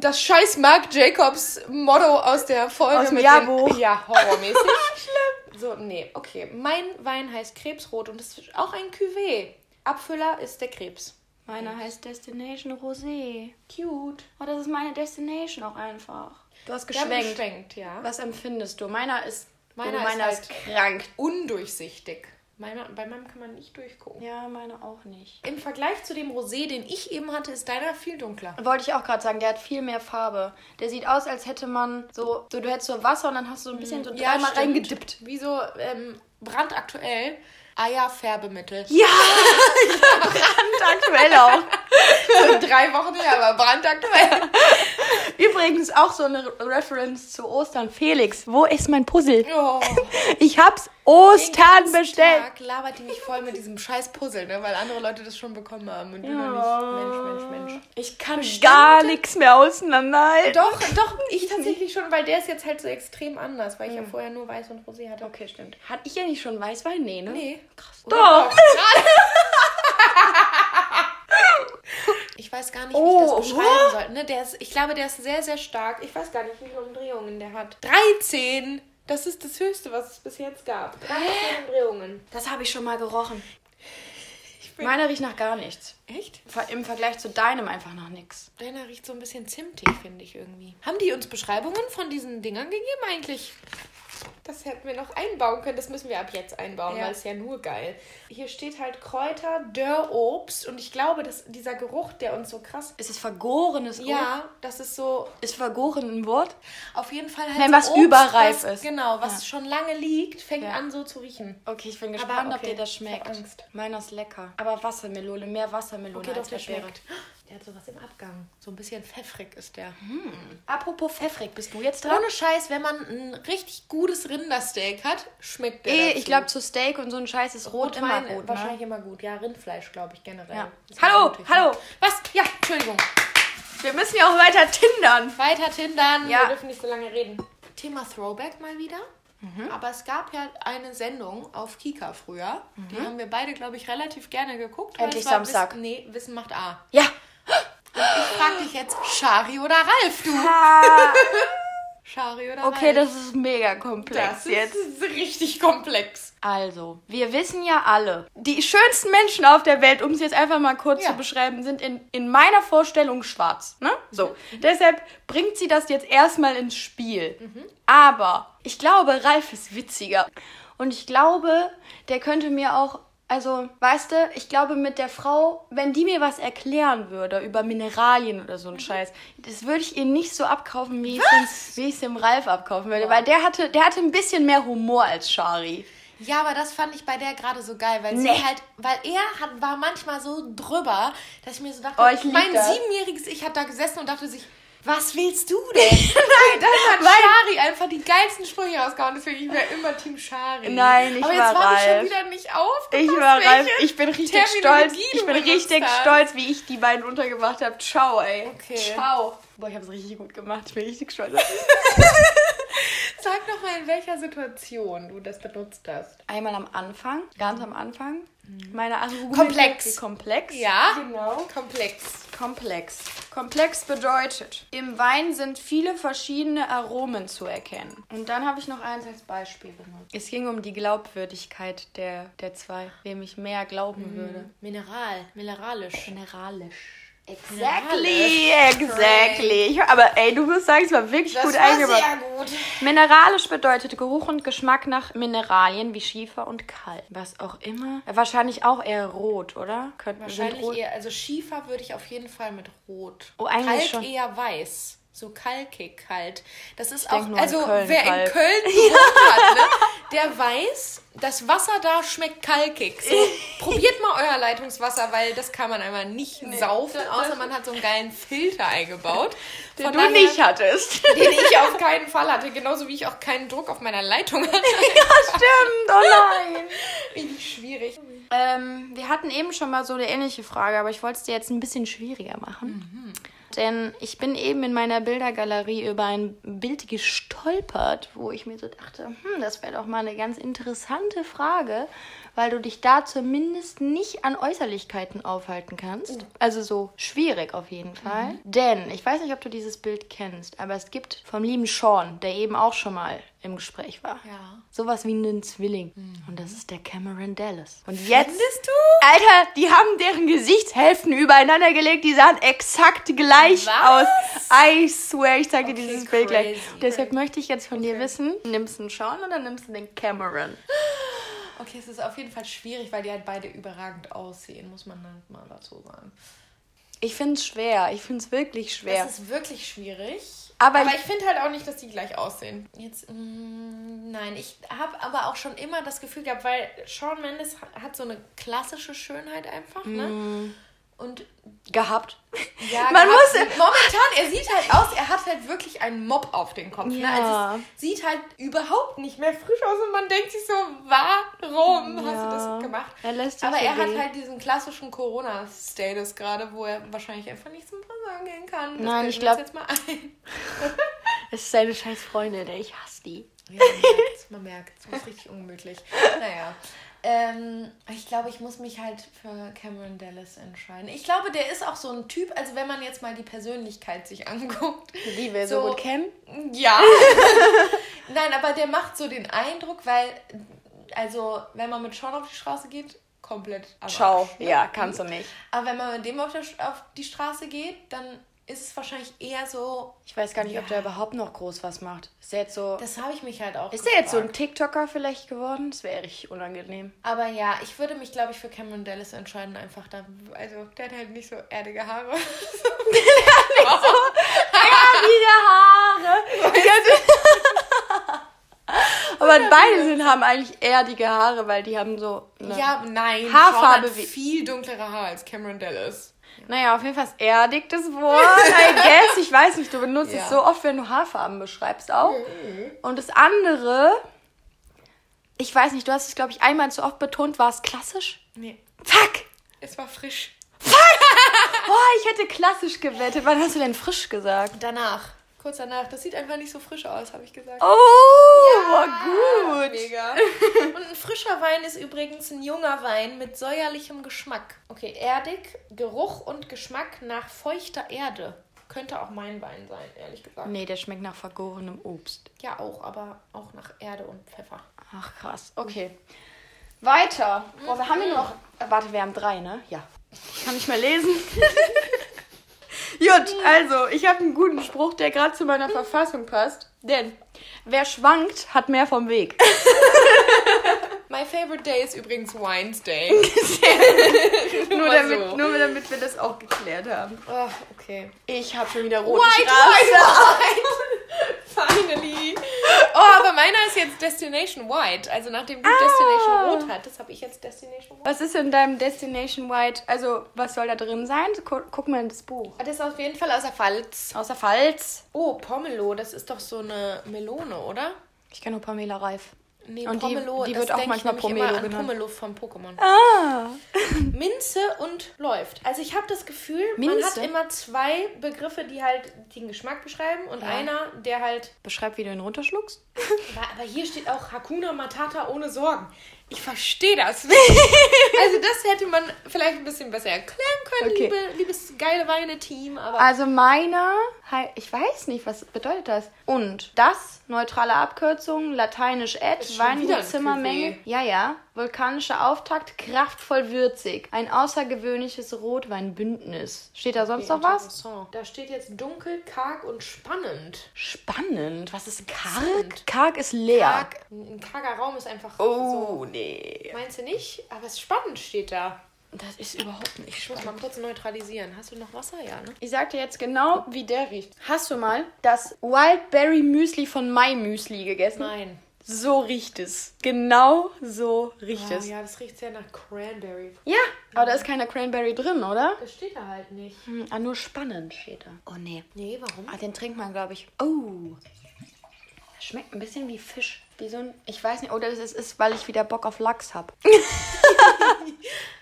das scheiß Marc Jacobs Motto aus der Folge Aus dem mit Jahrbuch. Den, ja, horrormäßig. Schlimm. So, nee, okay. Mein Wein heißt Krebsrot und ist auch ein Cuvée. Abfüller ist der Krebs. Meiner heißt Destination Rosé. Cute. Oh, das ist meine Destination auch einfach. Du hast geschwenkt. geschwenkt, ja. Was empfindest du? Meiner ist. Meiner oh, meiner ist ist, halt- krank. Undurchsichtig. Meiner, bei meinem kann man nicht durchgucken. Ja, meine auch nicht. Im Vergleich zu dem Rosé, den ich eben hatte, ist deiner viel dunkler. Wollte ich auch gerade sagen, der hat viel mehr Farbe. Der sieht aus, als hätte man so, so du hättest so Wasser und dann hast du so ein bisschen so dreimal stimmt. reingedippt. Wie so ähm, brandaktuell Eierfärbemittel. Ja, brandaktuell auch. So drei Wochen her, aber brandaktuell. Übrigens auch so eine Reference zu Ostern. Felix, wo ist mein Puzzle? Oh. Ich hab's Den Ostern ganzen bestellt. Tag labert die mich voll mit diesem scheiß Puzzle, ne? weil andere Leute das schon bekommen haben. Und du Ja. noch nicht. Mensch, Mensch, Mensch. Ich kann gar nichts mehr auseinanderhalten. Doch, doch, ich tatsächlich schon, weil der ist jetzt halt so extrem anders, weil ich ja vorher nur Weiß und Rosé hatte. Okay, stimmt. Hatte ich ja nicht schon Weißwein? Nee, ne? Nee. Krass. Doch. Ich weiß gar nicht, wie Oh, ich das beschreiben soll. Ne, der ist, ich glaube, der ist sehr, sehr stark. Ich weiß gar nicht, wie viele Umdrehungen der hat. 13! Das ist das Höchste, was es bis jetzt gab. 13 Umdrehungen. Das habe ich schon mal gerochen. Meiner riecht nach gar nichts. Echt? Im Vergleich zu deinem einfach nach nichts. Deiner riecht so ein bisschen zimtig, finde ich irgendwie. Haben die uns Beschreibungen von diesen Dingern gegeben eigentlich? Das hätten wir noch einbauen können. Das müssen wir ab jetzt einbauen, Ja. weil es ja nur geil. Hier steht halt Kräuter, Dörrobst und ich glaube, dass dieser Geruch, der uns so krass. Ist es vergorenes Obst? Ja, das ist so Ist vergoren ein Wort? auf jeden Fall halt Nein, so was Obst, überreif was, ist. Genau, was schon lange liegt, fängt Ja. an so zu riechen. Okay, ich bin Aber gespannt, ob okay, dir das ich schmeckt. Angst. Meiner ist lecker. Aber Wassermelone, mehr Wassermelone Okay, doch, als der Erdbeere. schmeckt. Der hat sowas im Abgang. So ein bisschen pfeffrig ist der. Apropos pfeffrig, bist du jetzt dran? Ohne Scheiß, wenn man ein richtig gutes Rindersteak hat, schmeckt der. Eh, dazu. ich glaube, zu Steak und so ein Scheiß ist Rot Rotwein immer gut. wahrscheinlich Ne? immer gut. Ja, Rindfleisch, glaube ich, generell. Ja. Hallo, ne? hallo. Was? Ja, Entschuldigung. Wir müssen ja auch weiter tindern. Weiter tindern. Ja. Wir dürfen nicht so lange reden. Thema Throwback mal wieder. Mhm. Aber es gab ja eine Sendung auf Kika früher. Mhm. Die haben wir beide, glaube ich, relativ gerne geguckt. Endlich Samstag. Wissen, nee, Wissen macht A. Ja. Ich frage dich jetzt, Shari oder Ralf, du? Shari oder Okay, Ralf? das ist mega komplex das jetzt. ist richtig komplex. Also, wir wissen ja alle, die schönsten Menschen auf der Welt, um es jetzt einfach mal kurz Ja. zu beschreiben, sind in, in meiner Vorstellung schwarz. Ne? So. Deshalb bringt sie das jetzt erstmal ins Spiel. Aber ich glaube, Ralf ist witziger. Und ich glaube, der könnte mir auch. Also, weißt du, ich glaube, mit der Frau, wenn die mir was erklären würde über Mineralien oder so ein Scheiß, das würde ich ihr nicht so abkaufen, wie ich es dem, wie ich's dem Ralf abkaufen würde. Weil der hatte, der hatte ein bisschen mehr Humor als Shari. Ja, aber das fand ich bei der gerade so geil, weil Nee. sie halt, weil er hat, war manchmal so drüber, dass ich mir so dachte, Oh, mein das. siebenjähriges Ich hat da gesessen und dachte sich, was willst du denn? Nein, dann hat Weil- Shari einfach die geilsten Sprüche rausgehauen, deswegen ich wäre immer Team Shari. Nein, ich aber jetzt war war ich schon wieder nicht aufgepasst, Ich war welche ich bin richtig stolz. Ich bin richtig stolz, wie ich die beiden untergebracht habe. Ciao, ey. Okay. Ciao. Boah, ich hab's richtig gut gemacht. Ich bin richtig stolz. Sag doch mal, in welcher Situation du das benutzt hast. Einmal am Anfang, ganz am Anfang. Meine Argumente. Komplex. Komplex. Ja, Genau. komplex. Komplex. Komplex bedeutet, im Wein sind viele verschiedene Aromen zu erkennen. Und dann habe ich noch eins als Beispiel benutzt. Es ging um die Glaubwürdigkeit der, der zwei, wem ich mehr glauben würde. Mineral, mineralisch. Mineralisch. Exactly, exactly. Aber ey, du musst sagen, es war wirklich Das gut war eingebaut. sehr gut. Mineralisch bedeutet Geruch und Geschmack nach Mineralien wie Schiefer und Kalk. Was auch immer. Wahrscheinlich auch eher rot, oder? Könnten Wahrscheinlich rot. eher, also Schiefer würde ich auf jeden Fall mit Rot. Oh, eigentlich Kalk schon. eher weiß. So kalkig halt. Das ist Ich auch, also Köln wer kalt. in Köln gewohnt hat, ne, der weiß, das Wasser da schmeckt kalkig. So, probiert mal euer Leitungswasser, weil das kann man einfach nicht saufen, außer man hat so einen geilen Filter eingebaut. Den Von du daher- nicht hattest. Den ich auf keinen Fall hatte, genauso wie ich auch keinen Druck auf meiner Leitung hatte. Stimmt, oh nein. Richtig schwierig. Ähm, wir hatten eben schon mal so eine ähnliche Frage, aber ich wollte es dir jetzt ein bisschen schwieriger machen. Denn ich bin eben in meiner Bildergalerie über ein Bild gestolpert, wo ich mir so dachte, hm, das wäre doch mal eine ganz interessante Frage, weil du dich da zumindest nicht an Äußerlichkeiten aufhalten kannst. Also so schwierig auf jeden Fall. Denn, ich weiß nicht, ob du dieses Bild kennst, aber es gibt vom lieben Sean, der eben auch schon mal im Gespräch war. Ja. Sowas wie einen Zwilling. Und das ist der Cameron Dallas. Und jetzt. Findest du? Alter, die haben deren Gesichtshälften übereinander gelegt, die sahen exakt gleich Was? aus. I swear, ich zeige dir Okay, dieses Bild gleich. crazy. Deshalb möchte ich jetzt von dir wissen, nimmst du einen Sean oder nimmst du den Cameron? Okay, es ist auf jeden Fall schwierig, weil die halt beide überragend aussehen, muss man halt mal dazu sagen. Ich finde es schwer. Ich finde es wirklich schwer. Das ist wirklich schwierig. Aber Aber ich- ich finde halt auch nicht, dass die gleich aussehen. Jetzt, mm, nein, ich habe aber auch schon immer das Gefühl gehabt, weil Shawn Mendes ha- hat so eine klassische Schönheit einfach, ne? Und Gehabt. ja, Man gehabt- muss- momentan, er sieht halt aus, er hat halt wirklich einen Mob auf den Kopf. Ne? Ja. Also es sieht halt überhaupt nicht mehr frisch aus und man denkt sich so, warum hast du Ja. das gemacht? Er lässt Aber er hat halt diesen klassischen Corona-Status gerade, wo er wahrscheinlich einfach nicht zum Friseur gehen kann. Das Nein, ich wir uns glaub- jetzt mal ein. Es ist seine scheiß Freundin, ich hasse die. Ja, man merkt, man merkt, es ist richtig ungemütlich. Naja. Ähm, ich glaube, ich muss mich halt für Cameron Dallas entscheiden. Ich glaube, der ist auch so ein Typ, also wenn man jetzt mal die Persönlichkeit sich anguckt. Die wir so, So- gut kennen. Ja. Nein, aber der macht so den Eindruck, weil, also, wenn man mit Sean auf die Straße geht, komplett Ciao. Arsch, ne? Ja, kannst du nicht. Aber wenn man mit dem auf, der, auf die Straße geht, dann ist es wahrscheinlich eher so. Ich weiß gar nicht, ob Ja. der überhaupt noch groß was macht. Ist der jetzt so. Das habe ich mich halt auch. Ist der jetzt so ein gefragt. TikToker vielleicht geworden? Das wäre richtig unangenehm. Aber ja, ich würde mich, glaube ich, für Cameron Dallas entscheiden, einfach da. Also, der hat halt nicht so erdige Haare. Erdige Haare! Aber beide sind, haben eigentlich erdige Haare, weil die haben so. Ja, nein. Haarfarbe hat viel dunklere Haare als Cameron Dallas. Naja, auf jeden Fall ist erdig das Wort. I guess. Ich weiß nicht, du benutzt Ja. es so oft, wenn du Haarfarben beschreibst auch. Und das andere, ich weiß nicht, du hast es, glaube ich, einmal zu oft betont, war es klassisch? Nee, Fuck! es war frisch. Boah, ich hätte klassisch gewettet. Wann hast du denn frisch gesagt? Danach. Kurz danach. Das sieht einfach nicht so frisch aus, habe ich gesagt. Oh, war gut. Mega. Und ein frischer Wein ist übrigens ein junger Wein mit säuerlichem Geschmack. Okay, erdig, Geruch und Geschmack nach feuchter Erde. Könnte auch mein Wein sein, ehrlich gesagt. Nee, der schmeckt nach vergorenem Obst. Ja, auch, aber auch nach Erde und Pfeffer. Ach, krass. Okay. Weiter. Boah, wir haben hier noch. äh, Warte, wir haben drei, ne? Ja. Ich kann nicht mehr lesen. Gut, also, ich habe einen guten Spruch, der gerade zu meiner Verfassung passt. Denn wer schwankt, hat mehr vom Weg. My favorite day ist übrigens Wines Day. nur, damit, so. nur damit wir das auch geklärt haben. Oh, okay. Ich habe schon wieder rote White, Straße. white, white. Finally. Oh, aber meiner ist jetzt Destination White. Also nachdem du Destination Rot hattest, habe ich jetzt Destination White. Was ist in deinem Destination White? Also, was soll da drin sein? Gu- Guck mal in das Buch. Das ist auf jeden Fall aus der Pfalz. Außer Pfalz. Oh, Pomelo, das ist doch so eine Melone, oder? Ich kenne nur Pamela Reif. Nee, Und die- Pomelo, die das wird auch manchmal Pomelo genannt. Pomelo vom Pokémon. Ah. Minze und läuft. Also ich habe das Gefühl, man Minze? hat immer zwei Begriffe, die halt den Geschmack beschreiben und Ja. einer, der halt Beschreib, wie du ihn runterschluckst. Aber hier steht auch Hakuna Matata ohne Sorgen. Ich verstehe das nicht. also das hätte man vielleicht ein bisschen besser erklären können, Okay. liebe, liebes geile Weine-Team. Also meiner, ich weiß nicht, was bedeutet das? Und das, neutrale Abkürzung, lateinisch et, Ist schon wieder ein Zimmermenge. Ja, ja. Vulkanischer Auftakt, kraftvoll würzig. Ein außergewöhnliches Rotweinbündnis. Steht da sonst noch was? Da steht jetzt dunkel, karg und spannend. Spannend. Was ist karg? Karg ist leer. Karg, ein karger Raum ist einfach Oh, so. nee. Meinst du nicht? Aber es ist spannend steht da. Das ist überhaupt nicht Ich muss mal kurz neutralisieren. Hast du noch Wasser? Ja, ne? Ich sag dir jetzt genau, wie der riecht. Hast du mal das Wildberry Müsli von My Müsli gegessen? Nein. So riecht es. Genau so riecht Oh, es. ja, das riecht sehr nach Cranberry. Ja, aber da ist keine Cranberry drin, oder? Das steht da halt nicht. Hm, ah, nur spannend steht da. Oh nee. Nee, warum? Ah, den trinkt man, glaube ich. Oh. Das schmeckt ein bisschen wie Fisch. Wie so ein. Ich weiß nicht, oder das ist, ist weil ich wieder Bock auf Lachs habe.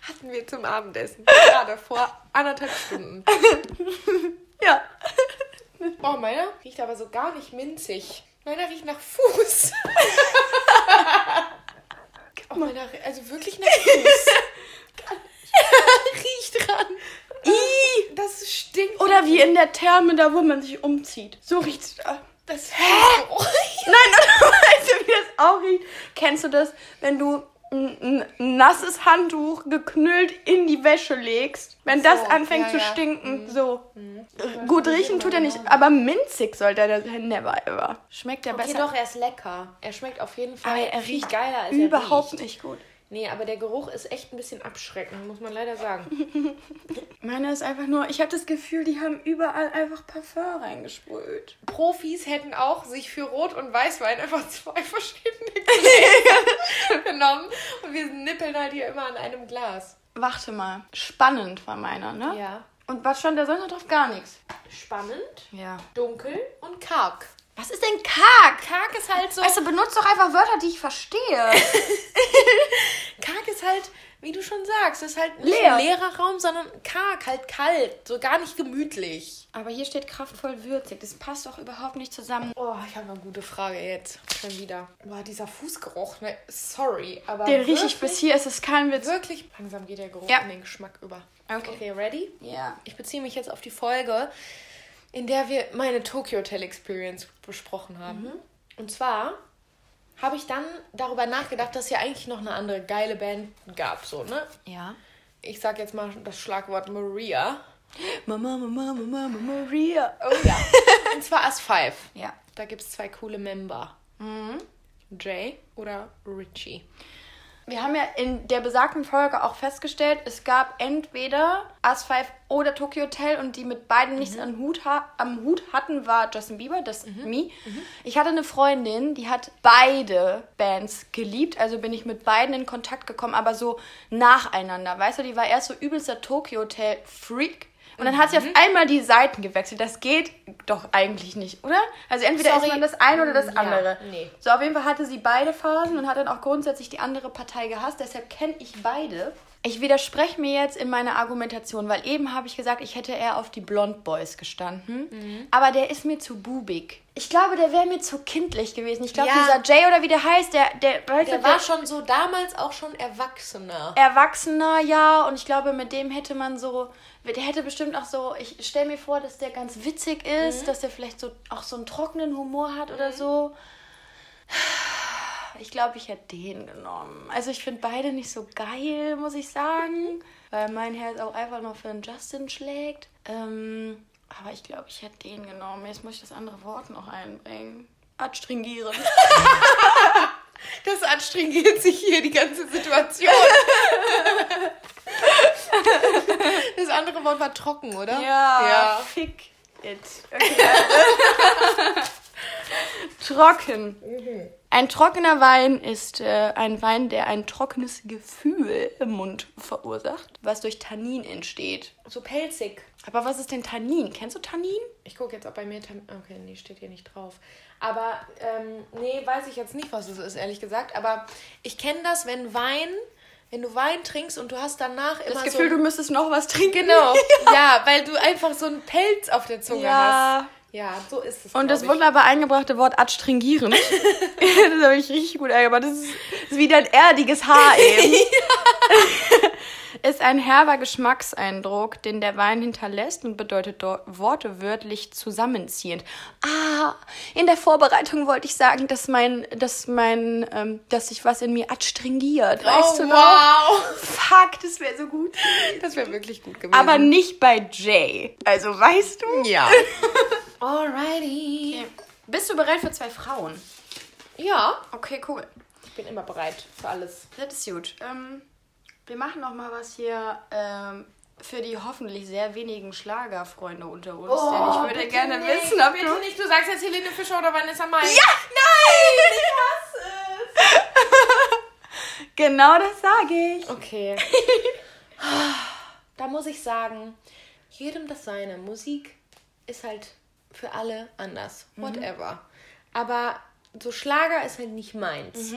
Hatten wir zum Abendessen. Gerade vor anderthalb Stunden. Ja. Oh, meiner riecht aber so gar nicht minzig. Meiner riecht nach Fuß. oh, meiner, also wirklich nach Fuß. riecht dran. Ih. Das stinkt. Oder wie in der Therme, da wo man sich umzieht. So riecht's da. Das Nein, oder weißt du, wie das auch riecht? Kennst du das, wenn du ein, ein nasses Handtuch geknüllt in die Wäsche legst? Wenn das So, anfängt ja, zu ja. stinken, so. Äh, Gut riechen tut er nicht, aber minzig soll der never ever. Schmeckt der Okay, besser. doch, er ist lecker. Er schmeckt auf jeden Fall aber er riecht geiler als überhaupt er riecht. nicht gut. Nee, aber der Geruch ist echt ein bisschen abschreckend, muss man leider sagen. Meine ist einfach nur, ich habe das Gefühl, die haben überall einfach Parfum reingesprüht. Profis hätten auch sich für Rot und Weißwein einfach zwei verschiedene Gläser genommen und wir nippeln halt hier immer an einem Glas. Warte mal. Spannend war meiner, ne? Ja. Und was stand da sonst noch drauf? Gar nichts. Spannend, Ja. dunkel und karg. Was ist denn karg? Karg ist halt so. Weißt du, benutzt doch einfach Wörter, die ich verstehe. karg ist halt, wie du schon sagst, ist halt nicht Leer. ein leerer Raum, sondern karg, halt kalt, so gar nicht gemütlich. Aber hier steht kraftvoll würzig. Das passt doch überhaupt nicht zusammen. Oh, ich habe eine gute Frage jetzt. Schon wieder. Boah, dieser Fußgeruch, ne? Sorry, aber. Den rieche ich bis hier, es ist kein Witz. Wirklich. Langsam geht der Geruch Ja. in den Geschmack über. Okay. Okay, ready? Ja. Ich beziehe mich jetzt auf die Folge, in der wir meine Tokyo Hotel Experience besprochen haben. Mhm. Und zwar habe ich dann darüber nachgedacht, dass es ja eigentlich noch eine andere geile Band gab, so, ne? Ja. Ich sag jetzt mal das Schlagwort Maria. Mama, Mama, Mama, Mama, Maria. Oh ja. Und zwar As Five. Ja. Da gibt es zwei coole Member. Mhm. Jay oder Richie. Wir haben ja in der besagten Folge auch festgestellt, es gab entweder As 5 oder Tokyo Hotel und die mit beiden nichts am, Hut am Hut hatten, war Justin Bieber, das Me. Ich hatte eine Freundin, die hat beide Bands geliebt, also bin ich mit beiden in Kontakt gekommen, aber so nacheinander. Weißt du, die war erst so übelster Tokyo Hotel Freak. Und dann hat sie auf einmal die Seiten gewechselt. Das geht doch eigentlich nicht, oder? Also entweder Sorry. ist man das eine oder das Ja, andere. nee. So, auf jeden Fall hatte sie beide Phasen und hat dann auch grundsätzlich die andere Partei gehasst. Deshalb kenne ich beide. Ich widerspreche mir jetzt in meiner Argumentation, weil eben habe ich gesagt, ich hätte eher auf die Blond Boys gestanden. Mhm. Aber der ist mir zu bubig. Ich glaube, der wäre mir zu kindlich gewesen. Ich glaube, Ja. dieser Jay oder wie der heißt, der, der, Der du, war schon so damals auch schon erwachsener. Erwachsener, ja. Und ich glaube, mit dem hätte man so. Der hätte bestimmt auch so. Ich stelle mir vor, dass der ganz witzig ist, Mhm. dass der vielleicht so auch so einen trockenen Humor hat oder so. Ich glaube, ich hätte den genommen. Also ich finde beide nicht so geil, muss ich sagen. Weil mein Herz auch einfach noch für den Justin schlägt. Ähm, aber ich glaube, ich hätte den genommen. Jetzt muss ich das andere Wort noch einbringen. Adstringieren. Das anstrengiert sich hier die ganze Situation. Das andere Wort war trocken, oder? Ja, fick it. Okay, Trocken. Ein trockener Wein ist äh, ein Wein, der ein trockenes Gefühl im Mund verursacht, was durch Tannin entsteht. So pelzig. Aber was ist denn Tannin? Kennst du Tannin? Ich gucke jetzt, ob bei mir... Tam okay, nee, steht hier nicht drauf. Aber, ähm, nee, weiß ich jetzt nicht, was es ist, ehrlich gesagt. Aber ich kenne das, wenn Wein... Wenn du Wein trinkst und du hast danach immer Das Gefühl, so... du müsstest noch was trinken. Genau, ja, weil du einfach so einen Pelz auf der Zunge Ja. hast. Ja, so ist es, Und das ich. wunderbar eingebrachte Wort adstringieren. das habe ich richtig gut eingebracht. Das ist, das ist wie dein erdiges Haar eben. ist ein herber Geschmackseindruck, den der Wein hinterlässt und bedeutet dort wortwörtlich zusammenziehend. Ah, in der Vorbereitung wollte ich sagen, dass mein, dass mein, ähm, dass sich was in mir adstringiert. Weißt oh, du noch? wow. Fuck, das wäre so gut. Das wäre wirklich gut gewesen. Aber nicht bei Jay. Also weißt du? ja. Alrighty. Bist du bereit für zwei Frauen? Ja, Okay, cool. ich bin immer bereit für alles. Das ist gut. Ähm, Wir machen noch mal was hier ähm, für die hoffentlich sehr wenigen Schlagerfreunde unter uns. Oh, denn ich würde bitte gerne nicht, wissen, ob bitte du... nicht. Du sagst jetzt Helene Fischer oder Vanessa Mai. Ja! Nein! Ich hasse es! genau das sage ich. Okay. da muss ich sagen, jedem das seine. Musik ist halt für alle anders. Whatever. Aber so Schlager ist halt nicht meins.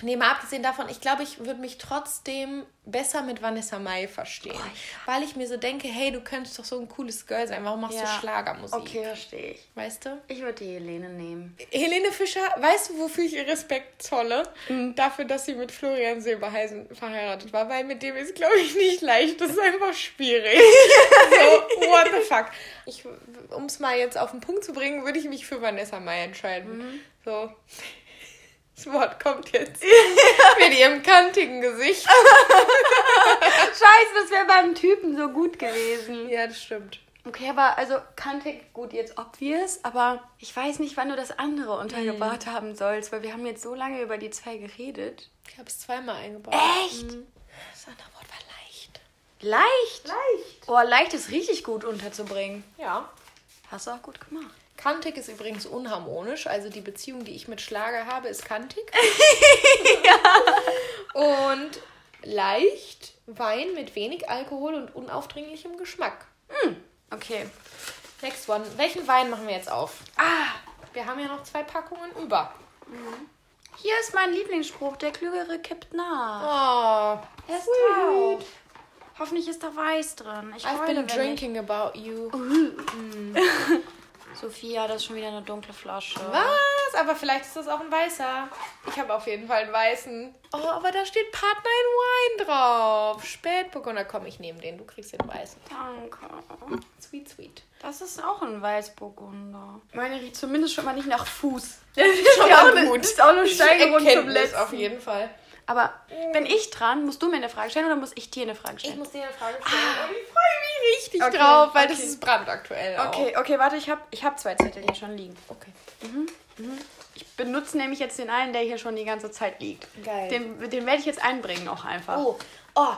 Nee, mal abgesehen davon, ich glaube, ich würde mich trotzdem besser mit Vanessa Mai verstehen. Weil ich mir so denke, hey, du könntest doch so ein cooles Girl sein. Warum machst du Schlagermusik? Okay, verstehe ich. Weißt du? Ich würde die Helene nehmen. Helene Fischer, weißt du, wofür ich ihr Respekt zolle? Dafür, dass sie mit Florian Silbereisen verheiratet war, weil mit dem ist, glaube ich, nicht leicht. Das ist einfach schwierig. so, what the fuck. Um es mal jetzt auf den Punkt zu bringen, würde ich mich für Vanessa Mai entscheiden. So. Das Wort kommt jetzt. mit ihrem kantigen Gesicht. Scheiße, das wäre beim Typen so gut gewesen. Ja, das stimmt. Okay, aber also kantig, gut, jetzt obvious, aber ich weiß nicht, wann du das andere untergebracht haben sollst, weil wir haben jetzt so lange über die zwei geredet. Ich habe es zweimal eingebaut. Echt? Das andere Wort war leicht. Leicht? Leicht. Oh, leicht ist richtig gut unterzubringen. Ja. Hast du auch gut gemacht. Kantig ist übrigens unharmonisch. Also die Beziehung, die ich mit Schlager habe, ist kantig. Und leicht Wein mit wenig Alkohol und unaufdringlichem Geschmack. Okay. Next one. Welchen Wein machen wir jetzt auf? Ah, Wir haben ja noch zwei Packungen über. hier ist mein Lieblingsspruch, der Klügere kippt nach. Oh, Er ist taub. Hoffentlich ist da Weiß drin. Ich I've been drinking about you. Ich... Sophia, das ist schon wieder eine dunkle Flasche. Was? Aber vielleicht ist das auch ein weißer. Ich habe auf jeden Fall einen weißen. Oh, aber da steht Partner in Wein drauf. Spätburgunder. Komm, ich nehme den. Du kriegst den weißen. Danke. Sweet, sweet. Das ist auch ein Weißburgunder. Meine riecht zumindest schon mal nicht nach Fuß. Das ist mal auch eine, gut. ist auch eine Steigerung zum letzten. auf jeden Fall. Aber bin ich dran? Musst du mir eine Frage stellen oder muss ich dir eine Frage Ich stellen? muss dir eine Frage stellen. Und ich freue mich richtig Okay, drauf, weil das okay. ist brandaktuell. Auch. Okay, okay, warte, ich habe ich hab zwei Zettel hier schon liegen. Okay. Ich benutze nämlich jetzt den einen, der hier schon die ganze Zeit liegt. Geil. Den, den werde ich jetzt einbringen auch einfach. Oh, oh,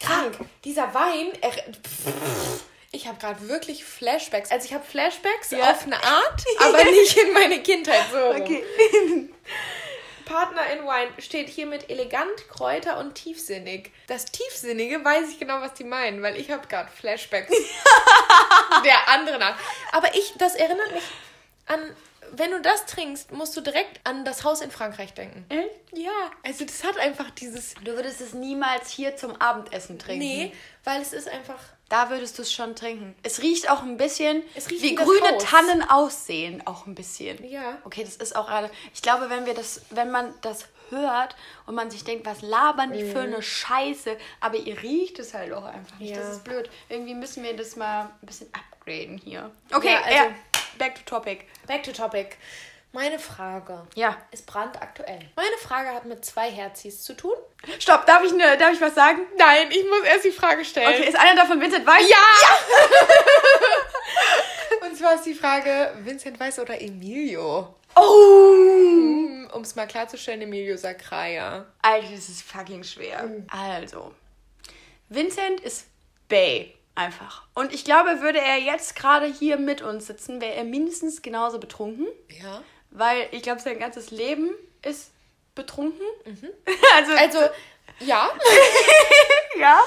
krank. Dieser Wein. Er, pff, ich habe gerade wirklich Flashbacks. Also ich habe Flashbacks Ja. auf eine Art, aber nicht in meine Kindheit so. Okay. Partner in Wine steht hier mit elegant, Kräuter und tiefsinnig. Das Tiefsinnige weiß ich genau, was die meinen, weil ich habe gerade Flashbacks der anderen Art. Aber ich, das erinnert mich an, wenn du das trinkst, musst du direkt an das Haus in Frankreich denken. Echt? Ja, also das hat einfach dieses. Du würdest es niemals hier zum Abendessen trinken. Nee, weil es ist einfach. Da würdest du es schon trinken. Es riecht auch ein bisschen, Es riecht wie grüne Haus. Tannen aussehen. Auch ein bisschen. Ja. Okay, das ist auch gerade. Ich glaube, wenn wir das, wenn man das hört und man sich denkt, was labern die für eine Scheiße, aber ihr riecht es halt auch einfach nicht. Mhm. Ja. Das ist blöd. Irgendwie müssen wir das mal ein bisschen upgraden hier. Okay, Ja, also- ja, back to topic. Back to topic. Meine Frage Ja. ist brandaktuell. Meine Frage hat mit zwei Herzis zu tun. Stopp, darf ich, ne, darf ich was sagen? Nein, ich muss erst die Frage stellen. Okay, ist einer davon Vincent Weiss? Ja! Und zwar ist die Frage, Vincent Weiss oder Emilio? Oh! Um es mal klarzustellen, Emilio Sacraia. Alter, das ist fucking schwer. Also, Vincent ist Bay. Einfach. Und ich glaube, würde er jetzt gerade hier mit uns sitzen, wäre er mindestens genauso betrunken. Ja. Weil ich glaube, sein ganzes Leben ist betrunken. Also, Also, ja. ja.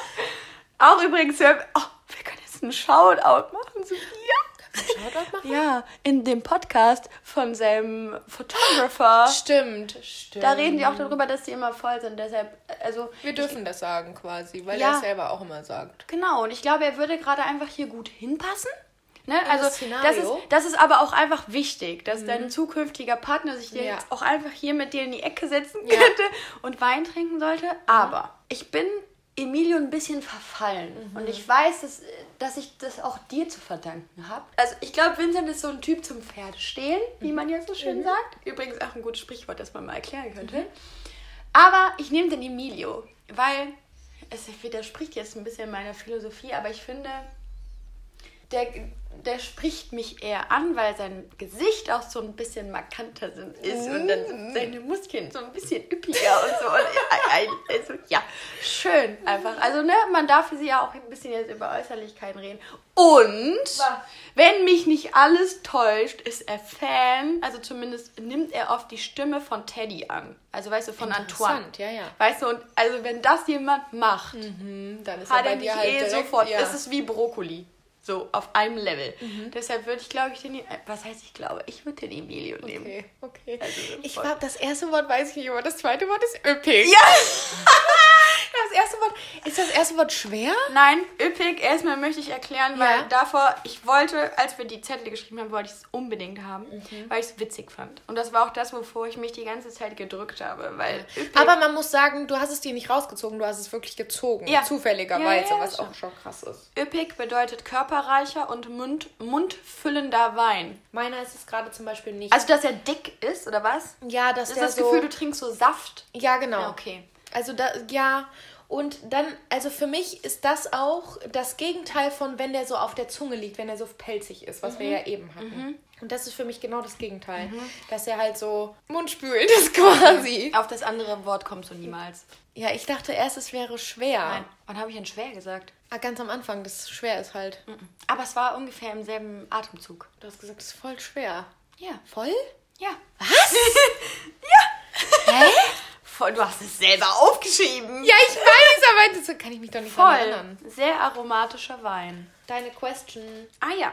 Auch übrigens, wir, oh, wir können jetzt einen Shoutout machen. Shoutout machen? Ja, in dem Podcast von seinem Photographer. Stimmt, stimmt. Da reden die auch darüber, dass die immer voll sind. Deshalb, also. Wir dürfen das sagen quasi, weil Ja. er es selber auch immer sagt. Genau, und ich glaube, er würde gerade einfach hier gut hinpassen. Ne? das Also das, ist, das ist aber auch einfach wichtig, dass dein zukünftiger Partner sich dir Ja. jetzt auch einfach hier mit dir in die Ecke setzen Ja. könnte und Wein trinken sollte. Aber ich bin Emilio ein bisschen verfallen. Und ich weiß, dass, dass ich das auch dir zu verdanken habe. Also ich glaube, Vincent ist so ein Typ zum Pferde stehen, wie man ja so schön sagt. Übrigens auch ein gutes Sprichwort, das man mal erklären könnte. Aber ich nehme den Emilio, weil es widerspricht jetzt ein bisschen meiner Philosophie, aber ich finde, der, der spricht mich eher an, weil sein Gesicht auch so ein bisschen markanter ist und dann sind seine Muskeln so ein bisschen üppiger und so. Und, also, ja, schön einfach. Also, ne, man darf sie ja auch ein bisschen jetzt über Äußerlichkeiten reden. Und, wenn mich nicht alles täuscht, ist er Fan, also zumindest nimmt er oft die Stimme von Teddy an. Also, weißt du, von Antoine. Interessant, ja, ja. Weißt du, und also wenn das jemand macht, Hm, Dann ist hat er er bei mich dir halt eh direkt, sofort. Ja. Es ist wie Brokkoli. So, auf einem Level. Deshalb würde ich, glaube ich, den. äh, Was heißt ich glaube? Ich würde den Emilio nehmen. Okay, okay. Also, ich war, das erste Wort weiß ich nicht, aber das zweite Wort ist üppig. Ja! Das erste Wort, ist das erste Wort schwer? Nein, üppig. Erstmal möchte ich erklären, weil Ja. davor, ich wollte, als wir die Zettel geschrieben haben, wollte ich es unbedingt haben, Mhm. weil ich es witzig fand. Und das war auch das, wovor ich mich die ganze Zeit gedrückt habe, weil üppig. Aber man muss sagen, du hast es dir nicht rausgezogen, du hast es wirklich gezogen. Ja. Zufälligerweise, Ja, was auch schon krass ist. üppig bedeutet körperreicher und Mund, mundfüllender Wein. Meiner ist es gerade zum Beispiel nicht. Also, dass er dick ist, oder was? ja, dass Ist der das so... Gefühl, du trinkst so Saft? ja, genau. Ja, okay. Also da, ja, und dann, also für mich ist das auch das Gegenteil von, wenn der so auf der Zunge liegt, wenn er so pelzig ist, was wir ja eben hatten. Und das ist für mich genau das Gegenteil. Dass er halt so mundspülend ist quasi. Auf das andere Wort kommst du niemals. Ja, ich dachte erst, es wäre schwer. Nein. Wann habe ich denn schwer gesagt? Ah, ganz am Anfang, dass es schwer ist halt. Aber es war ungefähr im selben Atemzug. Du hast gesagt, es ist voll schwer. Ja. Voll? Ja. Was? Hä? Voll, du hast es selber aufgeschrieben. ja, ich weiß, aber das kann ich mich doch nicht Voll. erinnern. Sehr aromatischer Wein. Deine Question. Ah ja.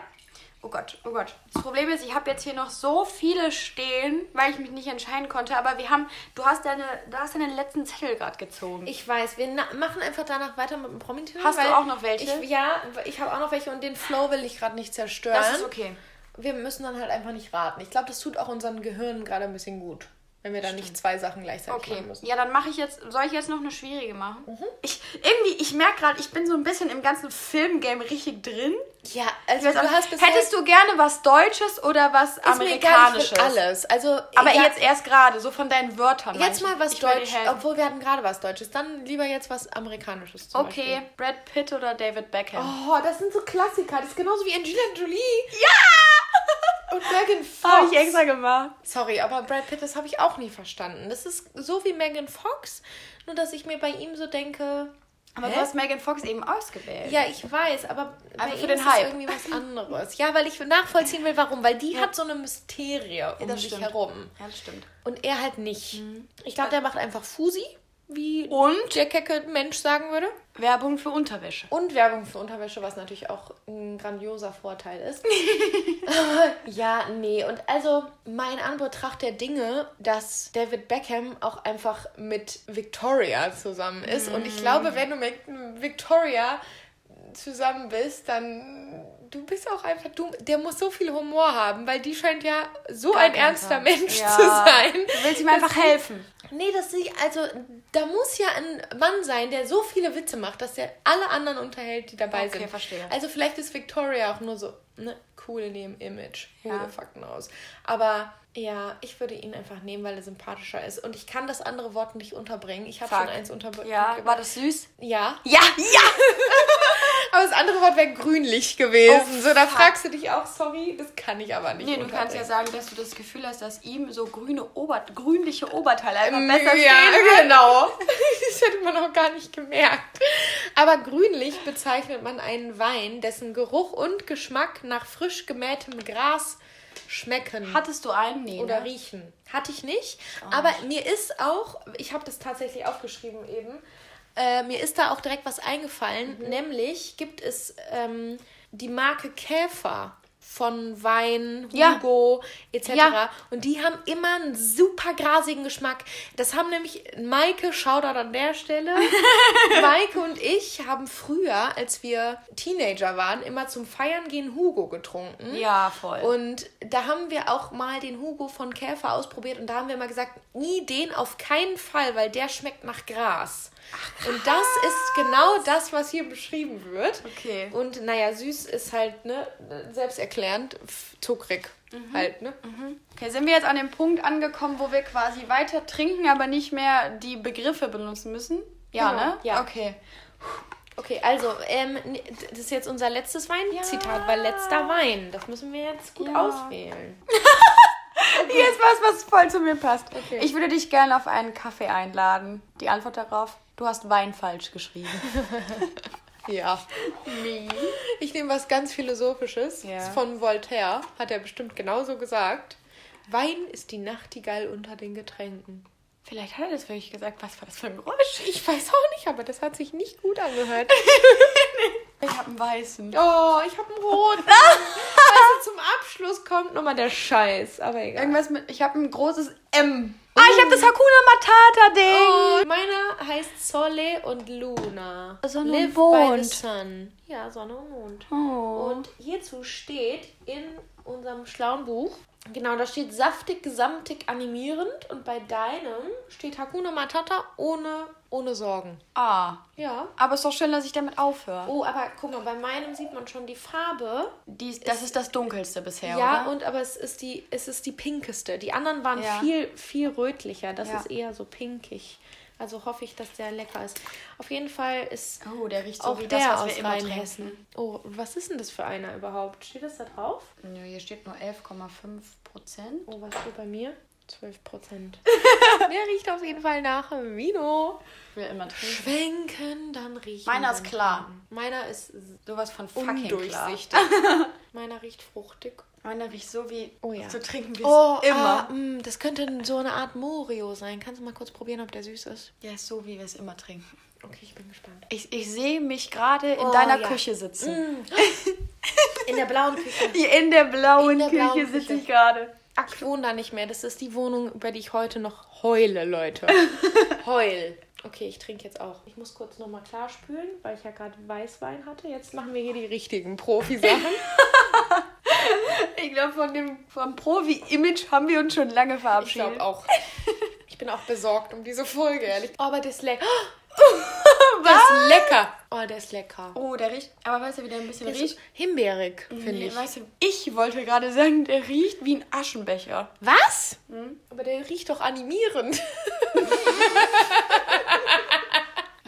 Oh Gott, oh Gott. Das Problem ist, ich habe jetzt hier noch so viele stehen, weil ich mich nicht entscheiden konnte. Aber wir haben, du hast deine, du hast deinen letzten Zettel gerade gezogen. Ich weiß, wir machen einfach danach weiter mit dem promi Hast du auch noch welche? Ich, ja, ich habe auch noch welche und den Flow will ich gerade nicht zerstören. das ist okay. Wir müssen dann halt einfach nicht raten. Ich glaube, das tut auch unseren Gehirnen gerade ein bisschen gut, wenn wir dann nicht zwei Sachen gleichzeitig Okay, machen müssen. ja, dann mache ich jetzt, soll ich jetzt noch eine schwierige machen? Mhm. Ich, irgendwie, ich merke gerade, ich bin so ein bisschen im ganzen Filmgame richtig drin. Ja, also du hast bisher... Hättest du gerne was Deutsches oder was ist mir egal, Amerikanisches? alles. Also, Aber ja, jetzt erst gerade, so von deinen Wörtern. jetzt mal was Deutsches, obwohl wir hatten gerade was Deutsches. Dann lieber jetzt was Amerikanisches zum Okay, Beispiel. Brad Pitt oder David Beckham? Oh, das sind so Klassiker. Das ist genauso wie Angelina Jolie. Ja! Und Megan Fox. Habe ich extra gemacht. Sorry, aber Brad Pitt, das habe ich auch nie verstanden. Das ist so wie Megan Fox, nur dass ich mir bei ihm so denke. Aber Hä? du hast Megan Fox eben ausgewählt. Ja, ich weiß, aber Einfach für den ist Hype. es irgendwie was anderes. Ja, weil ich nachvollziehen will, warum. Weil die hat so eine Mysterie um das sich stimmt. herum. Ja, das stimmt. Und er halt nicht. Ich glaube, der macht einfach Fusi, wie Und der kecke Mensch sagen würde. Werbung für Unterwäsche. Und Werbung für Unterwäsche, was natürlich auch ein grandioser Vorteil ist. Ja, nee. Und also mein Anbetracht der Dinge, dass David Beckham auch einfach mit Victoria zusammen ist. Und ich glaube, wenn du mit Victoria zusammen bist, dann du bist auch einfach du. Der muss so viel Humor haben, weil die scheint ja so Gar ein ernster Tag. Mensch Ja. zu sein. Du willst ihm einfach helfen. Nee, das sie, also da muss ja ein Mann sein, der so viele Witze macht, dass der alle anderen unterhält, die dabei Okay, sind. verstehe. Also vielleicht ist Victoria auch nur so, ne, cool in ihrem Image. Hole Ja. Fakten aus. Aber ja, ich würde ihn einfach nehmen, weil er sympathischer ist. Und ich kann das andere Wort nicht unterbringen. Ich habe schon eins unterbringen. Ja, war das süß? Ja. Ja, ja! Aber das andere Wort wäre grünlich gewesen. Oh, so, da fuck. fragst du dich auch, sorry, das kann ich aber nicht Nee, du kannst ja sagen, dass du das Gefühl hast, dass ihm so grüne Ober grünliche Oberteile einfach besser ja, stehen. genau. Das hätte man auch gar nicht gemerkt. Aber grünlich bezeichnet man einen Wein, dessen Geruch und Geschmack nach frisch gemähtem Gras schmecken Hattest du einen? Nee. oder ne? riechen. Hatte ich nicht. Aber mir ist auch, ich habe das tatsächlich aufgeschrieben eben, äh, mir ist da auch direkt was eingefallen. Nämlich gibt es ähm, die Marke Käfer von Wein, Ja. Hugo etc. Ja. Und die haben immer einen super grasigen Geschmack. Das haben nämlich Maike, Shoutout an der Stelle. Maike und ich haben früher, als wir Teenager waren, immer zum Feiern gehen Hugo getrunken. Ja, voll. Und da haben wir auch mal den Hugo von Käfer ausprobiert und da haben wir mal gesagt, nie den auf keinen Fall, weil der schmeckt nach Gras. Und das ist genau das, was hier beschrieben wird. Okay. Und naja, süß ist halt, ne, selbsterklärend, zuckrig Mhm. halt, ne? Okay, sind wir jetzt an dem Punkt angekommen, wo wir quasi weiter trinken, aber nicht mehr die Begriffe benutzen müssen? Ja, Genau, ne? ja. Okay. Okay, also, ähm, das ist jetzt unser letztes Weinzitat, weil letzter Wein. Das müssen wir jetzt gut Ja. auswählen. Hier ist was, was voll zu mir passt. Okay. Ich würde dich gerne auf einen Kaffee einladen. Die Antwort darauf, du hast Wein falsch geschrieben. Ja. Ich nehme was ganz Philosophisches. Ja. Von Voltaire. Hat er bestimmt genauso gesagt. Wein ist die Nachtigall unter den Getränken. Vielleicht hat er das wirklich gesagt. Was war das für ein Geräusch? Ich weiß auch nicht, aber das hat sich nicht gut angehört. Ich habe einen weißen. Oh, ich habe einen roten. also zum Abschluss kommt nochmal der Scheiß. Aber egal. Irgendwas mit, ich habe ein großes M. Ah, ich habe das Hakuna Matata-Ding. Oh, meine heißt Sole und Luna. Sonne und Live by Mond. Ja, Sonne und Mond. Oh. Und hierzu steht in unserem schlauen Buch, genau, da steht saftig, gesamtig, animierend. Und bei deinem steht Hakuna Matata ohne, ohne Sorgen. Ah. Ja. Aber ist doch schön, dass ich damit aufhöre. Oh, aber guck mal, bei meinem sieht man schon die Farbe. Die, das ist das dunkelste bisher, Ja, oder? und aber es ist die, es ist die pinkeste. Die anderen waren Ja. viel, viel rötlicher. Das Ja. ist eher so pinkig. Also hoffe ich, dass der lecker ist. Auf jeden Fall ist Oh, der riecht so auch wie der das, was aus wir immer Rheinhessen. Oh, was ist denn das für einer überhaupt? Steht das da drauf? Nö, hier steht nur 11,5 Prozent. Oh, was steht bei mir? 12 Prozent. der riecht auf jeden Fall nach Vino. Will immer trinken. Schwenken, dann riechen. Meiner ist klar. Meiner ist Sowas von fucking undurchsichtig. Meiner riecht fruchtig. Meiner riecht so wie Oh ja. zu trinken wie Oh, es immer. Ah, mh, das könnte so eine Art Morio sein. Kannst du mal kurz probieren, ob der süß ist? Ja, ist so wie wir es immer trinken. Okay, ich bin gespannt. Ich, ich sehe mich gerade in Oh, deiner ja. Küche sitzen. In der blauen Küche. In der blauen In der Küche blauen sitze Küche. ich gerade. Ich wohne da nicht mehr. Das ist die Wohnung, über die ich heute noch heule, Leute. Heul. Okay, ich trinke jetzt auch. Ich muss kurz nochmal klar spülen, weil ich ja gerade Weißwein hatte. Jetzt machen wir hier die richtigen Profi-Sachen. Ich glaube, von dem vom Profi-Image haben wir uns schon lange Ich verabschiedet. glaube auch. Ich bin auch besorgt um diese Folge, ehrlich. Oh, aber der ist lecker. Der ist lecker. Oh, der ist lecker. Oh, der riecht. Aber weißt du, wie der ein bisschen Der riecht? himbeerig, finde Nee, ich. Weißt du, ich wollte gerade sagen, der riecht wie ein Aschenbecher. Was? Aber der riecht doch animierend.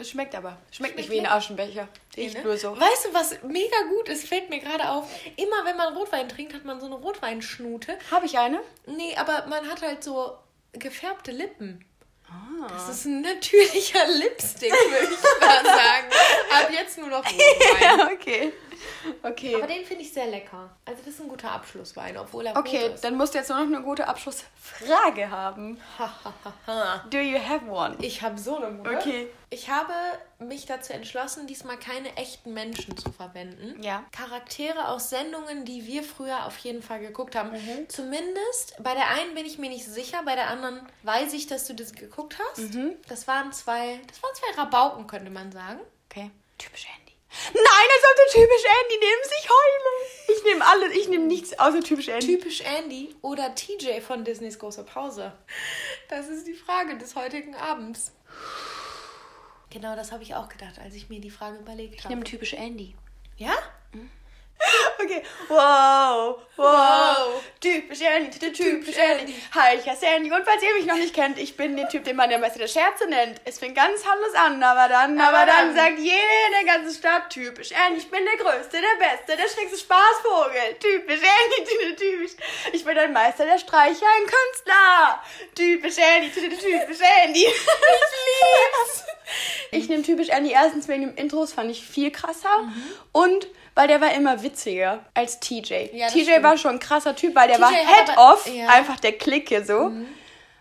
Das schmeckt aber. Schmeckt nicht Schmeckt wie ein. Aschenbecher. Riecht Ne? nur so. Weißt du, was mega gut ist, fällt mir gerade auf. Immer wenn man Rotwein trinkt, hat man so eine Rotweinschnute. Habe ich eine? Nee, aber man hat halt so gefärbte Lippen. Ah. Das ist ein natürlicher Lipstick, würde ich mal sagen. Ab jetzt nur noch Rotwein. Ja, okay. Okay. Aber den finde ich sehr lecker. Also das ist ein guter Abschlusswein, obwohl er Okay, rot ist. dann musst du jetzt nur noch eine gute Abschlussfrage haben. Do you have one? Ich habe so eine gute. Okay. Ich habe mich dazu entschlossen, diesmal keine echten Menschen zu verwenden. Ja. Charaktere aus Sendungen, die wir früher auf jeden Fall geguckt haben. Mhm. Zumindest bei der einen bin ich mir nicht sicher, bei der anderen weiß ich, dass du das geguckt hast. Mhm. Das waren zwei, das waren zwei Rabauken, könnte man sagen. Okay. Typisch Andy. Nein, er sollte typisch Andy nehmen, sich heulen. Ich nehme alles, ich nehme nichts außer typisch Andy. Typisch Andy oder TJ von Disneys große Pause. Das ist die Frage des heutigen Abends. Genau, das habe ich auch gedacht, als ich mir die Frage überlegt ich habe. nehme typisch Andy. Ja? Okay. Wow. Wow. Wow. Typisch Andy, typisch Andy. Hi, ich heiße Andy. Und falls ihr mich noch nicht kennt, ich bin der Typ, den man der Meister der Scherze nennt. Es fängt ganz harmlos an, aber dann, aber, Aber dann, dann. sagt jeder in der ganzen Stadt typisch Andy. Ich bin der Größte, der Beste, der schrägste Spaßvogel. Typisch Andy, typisch. Ich bin ein Meister der Streicher, ein Künstler. Typisch Andy, typisch Andy. Ich lieb's. Ich nehme typisch Andy erstens wegen dem Intros fand ich viel krasser und weil der war immer witziger als TJ. Ja, TJ stimmt. war schon ein krasser Typ, weil der TJ war hat Head aber- off, ja. einfach der Clique so.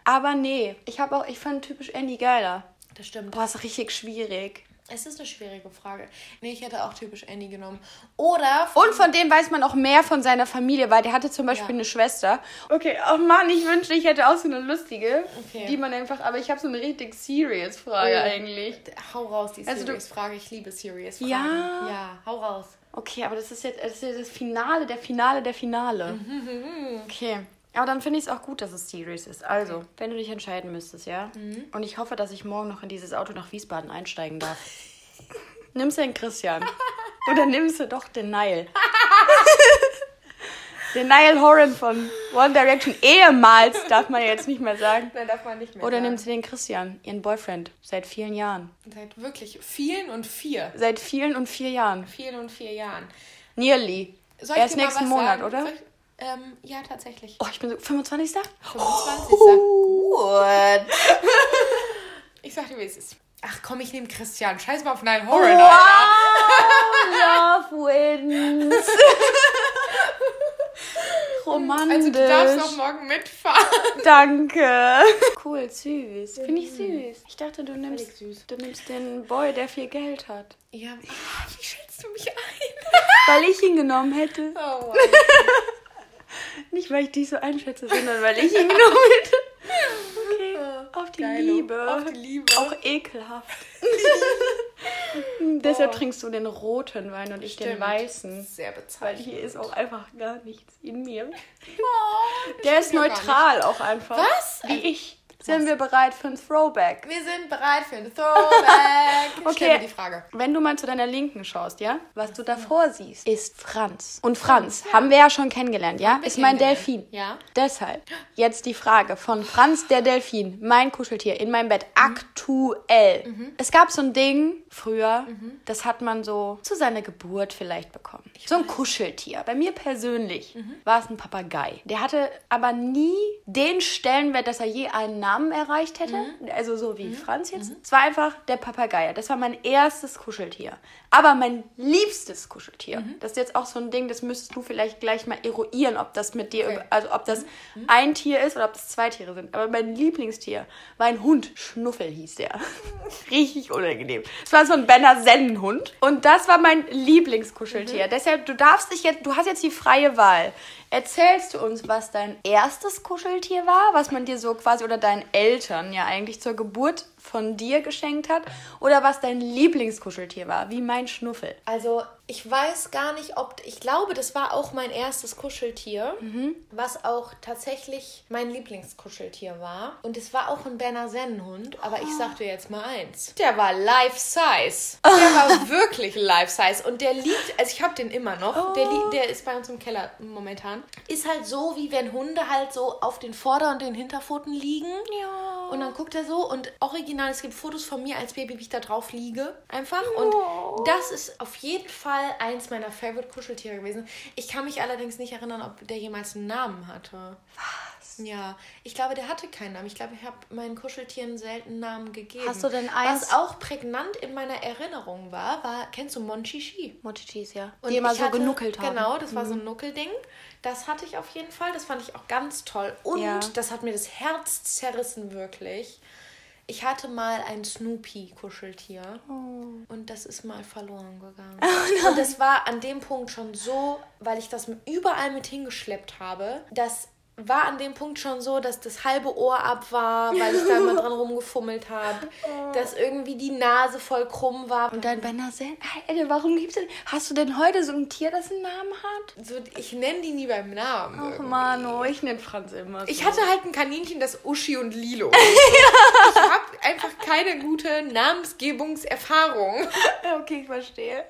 Aber nee, ich habe auch ich fand typisch Andy geiler. Das stimmt. Boah, ist richtig schwierig. Es ist eine schwierige Frage. Nee, ich hätte auch typisch Andy genommen. Oder Und von dem weiß man auch mehr von seiner Familie, weil der hatte zum Beispiel Ja. eine Schwester. Okay, oh Mann, ich wünschte, ich hätte auch so eine lustige, Okay. die man einfach, aber ich habe so eine richtig serious Frage Oh. eigentlich. hau raus, die Also du- Serious-Frage. Ich liebe Serious-Fragen. Ja. Ja, hau raus. Okay, aber das ist jetzt das, ist jetzt das Finale, der Finale, der Finale. Mhm. Okay. Aber dann finde ich es auch gut, dass es Series ist. Also, wenn du dich entscheiden müsstest, ja? Mhm. Und ich hoffe, dass ich morgen noch in dieses Auto nach Wiesbaden einsteigen darf. nimmst du den Christian? Oder nimmst du doch den Nile? Den Niall Horan von One Direction. Ehemals darf man jetzt nicht mehr sagen. Nein, darf man nicht mehr Oder sagen. nimmt sie den Christian, ihren Boyfriend, seit vielen Jahren. Seit wirklich vielen und vier. Seit vielen und vier Jahren. Vielen und vier Jahren. Nearly. Soll Erst nächsten Monat, sagen? oder? Ähm, ja, tatsächlich. Oh, ich bin so 25. 25. What? Ich sag dir, wie es ist. Ach komm, ich nehme Christian. Scheiß mal auf Niall Horan, Wow, love wins. Romantisch. Also du darfst auch morgen mitfahren. Danke. Cool, süß. Finde ich süß. Ich dachte, du nimmst, du nimmst den Boy, der viel Geld hat. Ja, ah, wie schätzt du mich ein? Weil ich ihn genommen hätte. Oh, wow. Nicht, weil ich dich so einschätze, sondern weil ich ihn genommen hätte. Okay. Auf die Geilo. Liebe. Auf die Liebe. Auch ekelhaft. Deshalb trinkst du den roten Wein und ich den Stimmt. weißen. Sehr Weil bezeichnend. hier ist auch einfach gar nichts in mir. Oh, Der ist neutral auch einfach. Was? Wie ich. Sind wir bereit für ein Throwback? Wir sind bereit für ein Throwback. Okay. die Frage. Wenn du mal zu deiner Linken schaust, ja, was du davor siehst, ist Franz. Und Franz haben wir ja schon kennengelernt, ja, ist mein. Delfin. Ja. Deshalb jetzt die Frage von Franz der Delfin, mein Kuscheltier in meinem Bett aktuell. Es gab so ein Ding früher, das hat man so zu seiner Geburt vielleicht bekommen. So ein Kuscheltier. Bei mir persönlich war es ein Papagei. Der hatte aber nie den Stellenwert, dass er je einen Namen erreicht hätte. Also so wie Franz jetzt. Es war einfach der Papagei. Das war mein erstes Kuscheltier. Aber mein liebstes Kuscheltier. Das ist jetzt auch so ein Ding, das müsstest du vielleicht gleich mal eruieren, ob das mit dir, Okay. also ob das ein Tier ist oder ob das zwei Tiere sind. Aber mein Lieblingstier war ein Hund. Schnuffel hieß der. Richtig unangenehm. Es war so ein Benner Sennenhund. Und das war mein Lieblingskuscheltier. Deshalb, du darfst dich jetzt, du hast jetzt die freie Wahl. Erzählst du uns, was dein erstes Kuscheltier war, was man dir so quasi oder deinen Eltern ja eigentlich zur Geburt von dir geschenkt hat? Oder was dein Lieblingskuscheltier war, wie mein Schnuffel? Also, ich weiß gar nicht, ob. Ich glaube, das war auch mein erstes Kuscheltier, was auch tatsächlich mein Lieblingskuscheltier war. Und es war auch ein Berner Sennenhund, aber ich sag dir jetzt mal eins: Der war life size. Der war wirklich life size. Und der liegt, also ich habe den immer noch. Der, li der ist bei uns im Keller momentan. Ist halt so, wie wenn Hunde halt so auf den Vorder- und den Hinterpfoten liegen. Ja. Und dann guckt er so und original, es gibt Fotos von mir als Baby, wie ich da drauf liege. Einfach. Und das ist auf jeden Fall eins meiner Favorite Kuscheltiere gewesen. Ich kann mich allerdings nicht erinnern, ob der jemals einen Namen hatte. Was? Ja, ich glaube, der hatte keinen Namen. Ich glaube, ich habe meinen Kuscheltieren selten Namen gegeben. Hast du denn eins- Was auch prägnant in meiner Erinnerung war, war, kennst du Monchichi? Mochichis, ja. Und die immer so hatte- genuckelt haben. Mhm. Genau, das war so ein Nuckelding. Das hatte ich auf jeden Fall. Das fand ich auch ganz toll. Und Ja. das hat mir das Herz zerrissen, wirklich. Ich hatte mal ein Snoopy-Kuscheltier Oh. und das ist mal verloren gegangen. und das war an dem Punkt schon so, weil ich das überall mit hingeschleppt habe, das war an dem Punkt schon so, dass das halbe Ohr ab war, weil ich da immer dran rumgefummelt habe, dass irgendwie die Nase voll krumm war. Und dein Benner Sen. Alter, warum gibt's denn. Hast du denn heute so ein Tier, das einen Namen hat? so, ich nenne die nie beim Namen. Ach, irgendwie. Mano, ich nenne Franz immer. So. Ich hatte halt ein Kaninchen, das Uschi und Lilo. ich habe einfach keine gute Namensgebungserfahrung. Okay, ich verstehe.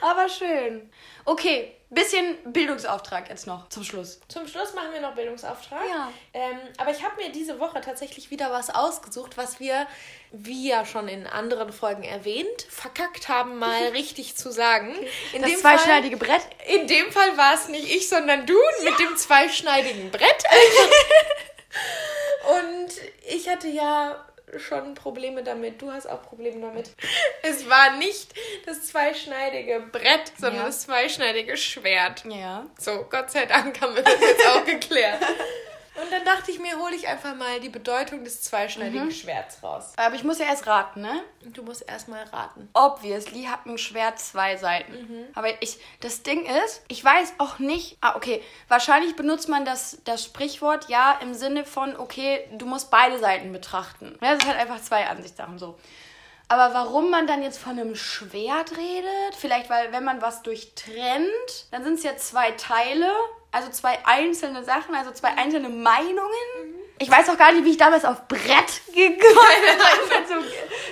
Aber schön. Okay, bisschen Bildungsauftrag jetzt noch zum Schluss. Zum Schluss machen wir noch Bildungsauftrag. Ja. Ähm, aber ich habe mir diese Woche tatsächlich wieder was ausgesucht, was wir, wie ja schon in anderen Folgen erwähnt, verkackt haben, mal richtig zu sagen. In Das dem zweischneidige Brett. Fall, in dem Fall war es nicht ich, sondern du mit dem zweischneidigen Brett. Und ich hatte ja schon Probleme damit. Du hast auch Probleme damit. Es war nicht das zweischneidige Brett, sondern Ja. das zweischneidige Schwert. Ja. So, Gott sei Dank haben wir das jetzt auch geklärt. Und dann dachte ich mir, hole ich einfach mal die Bedeutung des zweischneidigen Schwerts raus. Aber ich muss ja erst raten, ne? Du musst erstmal raten. Obviously hat ein Schwert zwei Seiten. Aber ich, das Ding ist, ich weiß auch nicht. Ah, okay. Wahrscheinlich benutzt man das, das Sprichwort ja im Sinne von, okay, du musst beide Seiten betrachten. Ja, das ist halt einfach zwei Ansichtssachen so. Aber warum man dann jetzt von einem Schwert redet? Vielleicht, weil wenn man was durchtrennt, dann sind es ja zwei Teile, also zwei einzelne Sachen, also zwei einzelne Meinungen. Ich weiß auch gar nicht, wie ich damals auf Brett gekommen bin. ich halt so,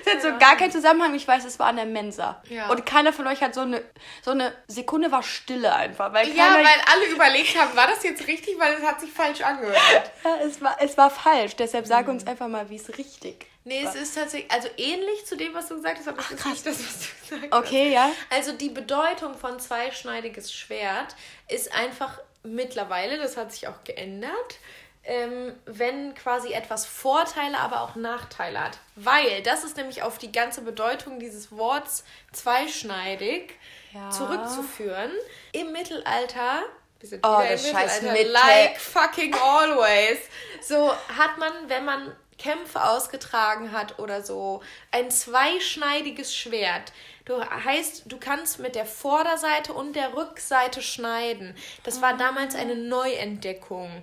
Das hat so gar keinen Zusammenhang. Ich weiß, es war an der Mensa. Ja. Und keiner von euch hat so eine, so eine Sekunde war Stille einfach. Weil Ja, weil alle überlegt haben, war das jetzt richtig, weil es hat sich falsch angehört. Ja, es, war, es war falsch. Deshalb Mhm. sag uns einfach mal, wie es richtig Nee, es ist tatsächlich, also ähnlich zu dem, was du gesagt hast, aber es ist nicht das, was du gesagt hast. Okay, ja. Also die Bedeutung von zweischneidiges Schwert ist einfach mittlerweile, das hat sich auch geändert, ähm, wenn quasi etwas Vorteile, aber auch Nachteile hat. Weil das ist nämlich auf die ganze Bedeutung dieses Worts zweischneidig Ja. zurückzuführen. Im Mittelalter, wir sind Oh, das scheiß Mittelalter, Mitte. like fucking always. So hat man, wenn man Kämpfe ausgetragen hat oder so, ein zweischneidiges Schwert. Du heißt, du kannst mit der Vorderseite und der Rückseite schneiden. Das war damals eine Neuentdeckung.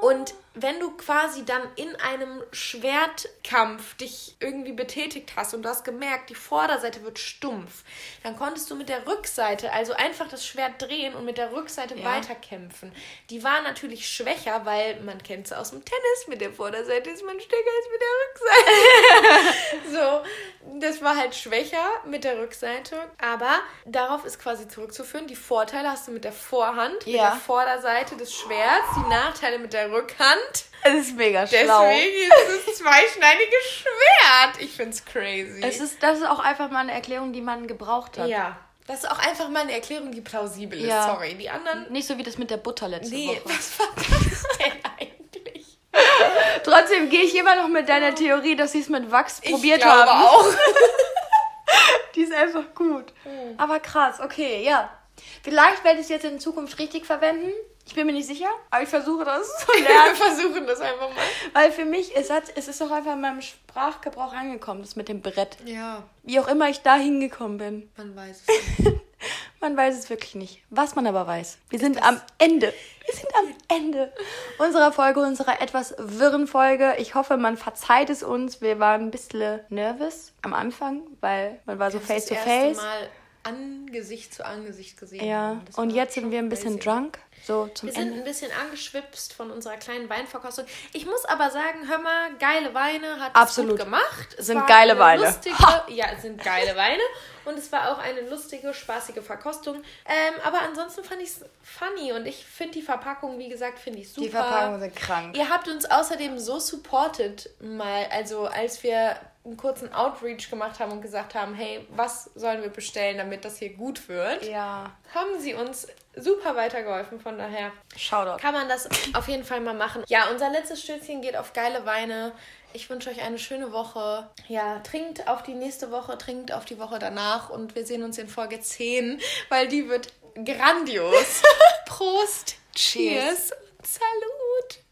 Und wenn du quasi dann in einem Schwertkampf dich irgendwie betätigt hast und du hast gemerkt, die Vorderseite wird stumpf, dann konntest du mit der Rückseite, also einfach das Schwert drehen und mit der Rückseite Ja. weiterkämpfen. Die war natürlich schwächer, weil man kennt es aus dem Tennis, mit der Vorderseite ist man stärker als mit der Rückseite. so, das war halt schwächer mit der Rückseite, aber darauf ist quasi zurückzuführen. Die Vorteile hast du mit der Vorhand, mit Ja. der Vorderseite des Schwerts, die Nachteile mit der Rückhand. Es ist mega schlau. Deswegen ist es zweischneidiges Schwert. Ich find's crazy. Es ist, das ist auch einfach mal eine Erklärung, die man gebraucht hat. ja, das ist auch einfach mal eine Erklärung, die plausibel ist. Ja. Sorry, die anderen. Nicht so wie das mit der Butter letzte Nee, Woche. was war das denn eigentlich? Trotzdem gehe ich immer noch mit deiner Theorie, dass sie es mit Wachs probiert ich glaube haben. auch. Die ist einfach gut. Hm. Aber krass, okay, ja. Vielleicht werde ich es jetzt in Zukunft richtig verwenden. Ich bin mir nicht sicher, aber ich versuche das zu Wir versuchen das einfach mal. Weil für mich, es, hat, es ist auch einfach in meinem Sprachgebrauch angekommen, das mit dem Brett. Ja, Wie auch immer ich da hingekommen bin. man weiß es nicht. Man weiß es wirklich nicht. Was man aber weiß, wir sind am Ende. Wir sind am Ende unserer Folge, unserer etwas wirren Folge. Ich hoffe, man verzeiht es uns. Wir waren ein bisschen nervös am Anfang, weil man war so face to das face. erste Mal Angesicht zu Angesicht gesehen Ja, und jetzt sind wir ein bisschen crazy. drunk. So zum Wir sind Ende. ein bisschen angeschwipst von unserer kleinen Weinverkostung. Ich muss aber sagen, hör mal, geile Weine hat es Absolut. gut gemacht. Es Sind geile eine Weine. Lustige, ja, es sind geile Weine. Und es war auch eine lustige, spaßige Verkostung. Ähm, aber ansonsten fand ich es funny. Und ich finde die Verpackung, wie gesagt, finde ich super. Die Verpackungen sind krank. Ihr habt uns außerdem so supported mal, also als wir einen kurzen Outreach gemacht haben und gesagt haben, hey, was sollen wir bestellen, damit das hier gut wird, Ja, haben sie uns super weitergeholfen. Von daher Shoutout. kann man das auf jeden Fall mal machen. Ja, unser letztes Stützchen geht auf geile Weine. Ich wünsche euch eine schöne Woche. Ja, trinkt auf die nächste Woche, trinkt auf die Woche danach und wir sehen uns in Folge 10, weil die wird grandios. Prost, Cheers und Salut.